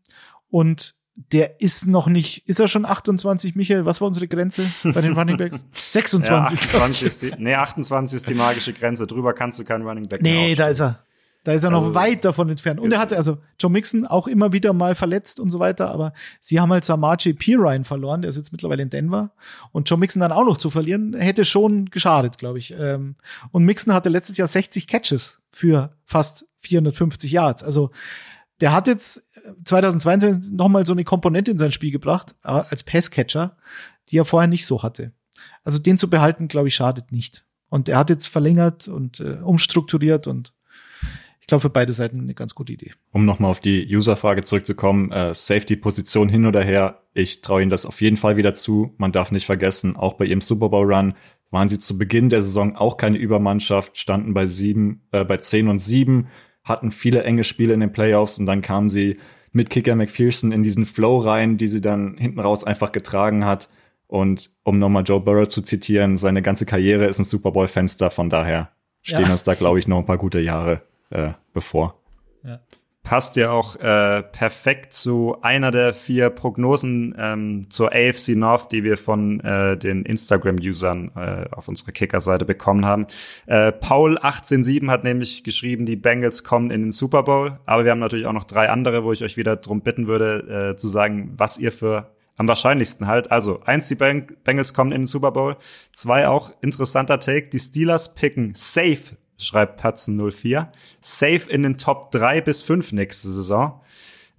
und der ist noch nicht, ist er schon 28, Michael? Was war unsere Grenze bei den Running Backs? 26. Ja, 28 ist die, nee, 28 ist die magische Grenze. Drüber kannst du keinen Running Back Nee, da ist er. Da ist er noch also, weit davon entfernt. Und er hatte also Joe Mixon auch immer wieder mal verletzt und so weiter, aber sie haben halt Samaje Pirine verloren, der ist jetzt mittlerweile in Denver. Und Joe Mixon dann auch noch zu verlieren, hätte schon geschadet, glaube ich. Ähm, und Mixon hatte letztes Jahr 60 Catches für fast 450 Yards. Also der hat jetzt 2022 noch mal so eine Komponente in sein Spiel gebracht, äh, als Passcatcher, die er vorher nicht so hatte. Also den zu behalten, glaube ich, schadet nicht. Und er hat jetzt verlängert und äh, umstrukturiert und ich glaube, für beide Seiten eine ganz gute Idee. Um nochmal auf die User-Frage zurückzukommen, äh, Safety-Position hin oder her, ich traue ihnen das auf jeden Fall wieder zu. Man darf nicht vergessen, auch bei ihrem Super Bowl-Run waren sie zu Beginn der Saison auch keine Übermannschaft, standen bei sieben, äh, bei zehn und sieben, hatten viele enge Spiele in den Playoffs und dann kamen sie mit Kicker McPherson in diesen Flow rein, die sie dann hinten raus einfach getragen hat. Und um nochmal Joe Burrow zu zitieren, seine ganze Karriere ist ein Super Bowl-Fenster, von daher stehen ja. uns da, glaube ich, noch ein paar gute Jahre äh, bevor. Ja. Passt ja auch äh, perfekt zu einer der vier Prognosen ähm, zur AFC North, die wir von äh, den Instagram-Usern äh, auf unserer Kicker-Seite bekommen haben. Äh, Paul187 hat nämlich geschrieben, die Bengals kommen in den Super Bowl, aber wir haben natürlich auch noch drei andere, wo ich euch wieder darum bitten würde, äh, zu sagen, was ihr für am wahrscheinlichsten halt. Also eins, die Bengals kommen in den Super Bowl. Zwei auch interessanter Take. Die Steelers picken safe schreibt Patzen04. Safe in den Top 3 bis 5 nächste Saison.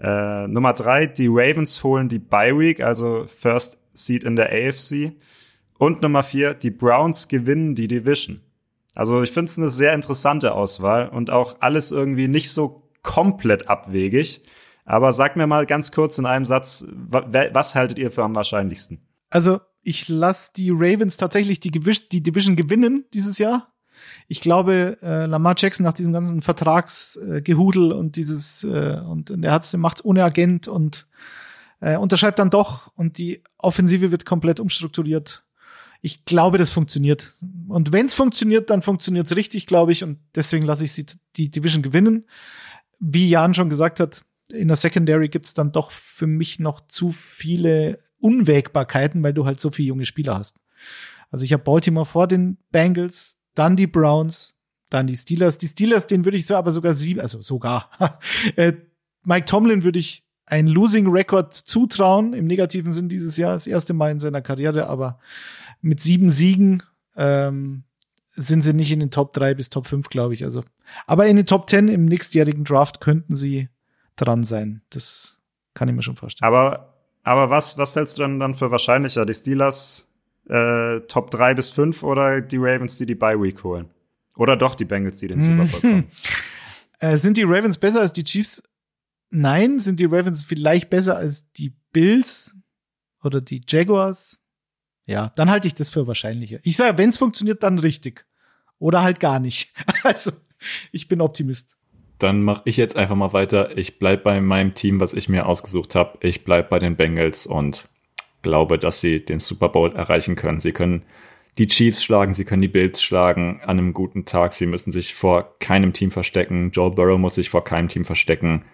Äh, Nummer 3, die Ravens holen die Bye Week, also First Seed in der AFC. Und Nummer 4, die Browns gewinnen die Division. Also ich finde es eine sehr interessante Auswahl und auch alles irgendwie nicht so komplett abwegig. Aber sag mir mal ganz kurz in einem Satz, was haltet ihr für am wahrscheinlichsten? Also ich lasse die Ravens tatsächlich die, die Division gewinnen dieses Jahr ich glaube, äh, Lamar Jackson nach diesem ganzen Vertragsgehudel äh, und dieses äh, und, und er hat's macht ohne Agent und äh, unterschreibt dann doch und die Offensive wird komplett umstrukturiert. Ich glaube, das funktioniert. Und wenn es funktioniert, dann funktioniert es richtig, glaube ich. Und deswegen lasse ich sie die Division gewinnen. Wie Jan schon gesagt hat, in der Secondary gibt's dann doch für mich noch zu viele Unwägbarkeiten, weil du halt so viele junge Spieler hast. Also ich habe Baltimore vor den Bengals, dann die Browns, dann die Steelers. Die Steelers, den würde ich so aber sogar sieben, also sogar. äh, Mike Tomlin würde ich ein Losing Record zutrauen, im negativen Sinn dieses Jahr, das erste Mal in seiner Karriere, aber mit sieben Siegen ähm, sind sie nicht in den Top 3 bis Top 5, glaube ich. Also, aber in den Top 10 im nächstjährigen Draft könnten sie dran sein. Das kann ich mir schon vorstellen. Aber, aber was, was hältst du dann, dann für wahrscheinlicher? Die Steelers äh, Top 3 bis 5 oder die Ravens, die die Bye Week holen? Oder doch die Bengals, die den Super Bowl kommen? Äh, sind die Ravens besser als die Chiefs? Nein. Sind die Ravens vielleicht besser als die Bills oder die Jaguars? Ja, dann halte ich das für wahrscheinlicher. Ich sage, wenn es funktioniert, dann richtig. Oder halt gar nicht. Also, ich bin Optimist. Dann mache ich jetzt einfach mal weiter. Ich bleib bei meinem Team, was ich mir ausgesucht habe. Ich bleib bei den Bengals und glaube, dass sie den Super Bowl erreichen können. Sie können die Chiefs schlagen, sie können die Bills schlagen an einem guten Tag. Sie müssen sich vor keinem Team verstecken. Joe Burrow muss sich vor keinem Team verstecken.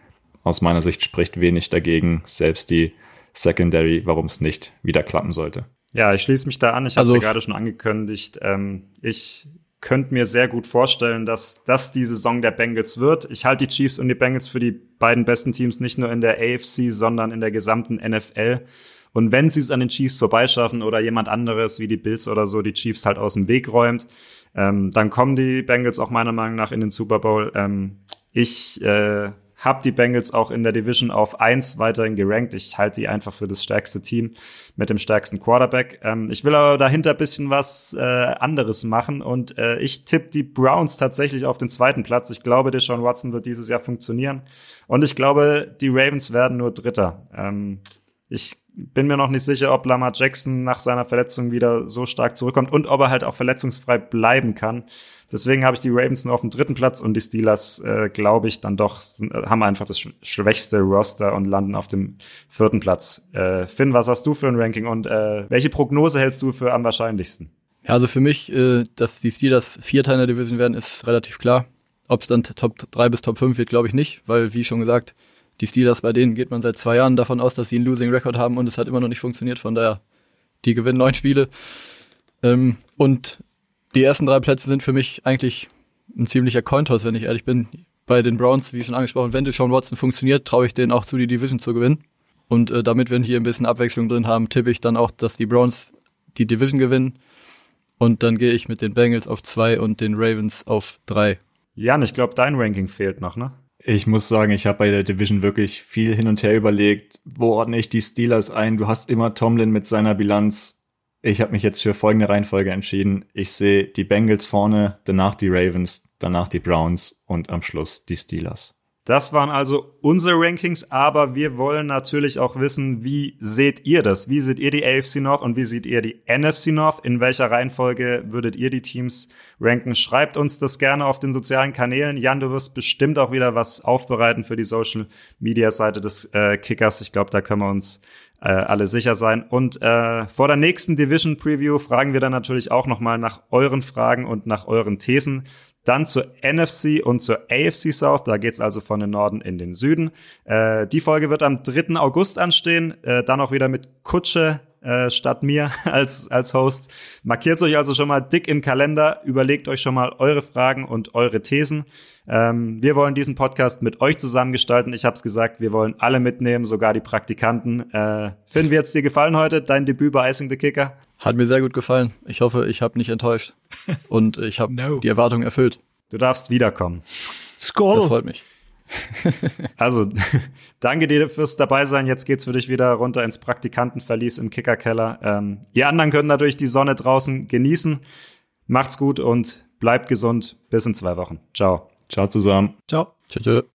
Aus meiner Sicht spricht wenig dagegen, selbst die Secondary, warum es nicht wieder klappen sollte. Ja, ich schließe mich da an. Ich habe es also, ja gerade schon angekündigt. Ähm, ich könnte mir sehr gut vorstellen, dass das die Saison der Bengals wird. Ich halte die Chiefs und die Bengals für die beiden besten Teams nicht nur in der AFC, sondern in der gesamten NFL. Und wenn sie es an den Chiefs vorbeischaffen oder jemand anderes wie die Bills oder so die Chiefs halt aus dem Weg räumt, ähm, dann kommen die Bengals auch meiner Meinung nach in den Super Bowl. Ähm, ich äh, habe die Bengals auch in der Division auf eins weiterhin gerankt. Ich halte die einfach für das stärkste Team mit dem stärksten Quarterback. Ähm, ich will aber dahinter ein bisschen was äh, anderes machen und äh, ich tippe die Browns tatsächlich auf den zweiten Platz. Ich glaube, Deshaun Watson wird dieses Jahr funktionieren und ich glaube, die Ravens werden nur Dritter. Ähm, ich bin mir noch nicht sicher, ob Lamar Jackson nach seiner Verletzung wieder so stark zurückkommt und ob er halt auch verletzungsfrei bleiben kann. Deswegen habe ich die Ravens nur auf dem dritten Platz und die Steelers, äh, glaube ich, dann doch sind, äh, haben einfach das schwächste Roster und landen auf dem vierten Platz. Äh, Finn, was hast du für ein Ranking und äh, welche Prognose hältst du für am wahrscheinlichsten? Ja, also für mich, äh, dass die Steelers Vierter in der Division werden, ist relativ klar. Ob es dann Top 3 bis Top 5 wird, glaube ich nicht, weil, wie schon gesagt, die Steelers, bei denen geht man seit zwei Jahren davon aus, dass sie einen Losing Record haben und es hat immer noch nicht funktioniert. Von daher, die gewinnen neun Spiele. Ähm, und die ersten drei Plätze sind für mich eigentlich ein ziemlicher Cointoss, wenn ich ehrlich bin. Bei den Browns, wie schon angesprochen, wenn Deshaun Watson funktioniert, traue ich denen auch zu, die Division zu gewinnen. Und äh, damit wir hier ein bisschen Abwechslung drin haben, tippe ich dann auch, dass die Browns die Division gewinnen. Und dann gehe ich mit den Bengals auf zwei und den Ravens auf drei. Jan, ich glaube, dein Ranking fehlt noch, ne? Ich muss sagen, ich habe bei der Division wirklich viel hin und her überlegt, wo ordne ich die Steelers ein? Du hast immer Tomlin mit seiner Bilanz. Ich habe mich jetzt für folgende Reihenfolge entschieden. Ich sehe die Bengals vorne, danach die Ravens, danach die Browns und am Schluss die Steelers. Das waren also unsere Rankings, aber wir wollen natürlich auch wissen, wie seht ihr das? Wie seht ihr die AFC North und wie seht ihr die NFC North? In welcher Reihenfolge würdet ihr die Teams ranken? Schreibt uns das gerne auf den sozialen Kanälen. Jan, du wirst bestimmt auch wieder was aufbereiten für die Social Media Seite des äh, Kickers. Ich glaube, da können wir uns äh, alle sicher sein. Und äh, vor der nächsten Division Preview fragen wir dann natürlich auch nochmal nach euren Fragen und nach euren Thesen. Dann zur NFC und zur AFC South. Da geht's also von den Norden in den Süden. Äh, die Folge wird am 3. August anstehen. Äh, dann auch wieder mit Kutsche äh, statt mir als, als Host. Markiert euch also schon mal dick im Kalender. Überlegt euch schon mal eure Fragen und eure Thesen. Ähm, wir wollen diesen Podcast mit euch zusammen gestalten. Ich habe es gesagt, wir wollen alle mitnehmen, sogar die Praktikanten. Äh, Finn, wie hat's dir gefallen heute, dein Debüt bei Icing the Kicker? Hat mir sehr gut gefallen. Ich hoffe, ich habe nicht enttäuscht. Und ich habe no. die Erwartungen erfüllt. Du darfst wiederkommen. Skoll. Das freut mich. Also, danke dir fürs dabei sein. Jetzt geht's für dich wieder runter ins Praktikantenverlies im Kickerkeller. Ähm, ihr anderen könnt natürlich die Sonne draußen genießen. Macht's gut und bleibt gesund. Bis in zwei Wochen. Ciao. Ciao zusammen. Ciao. Tschüss.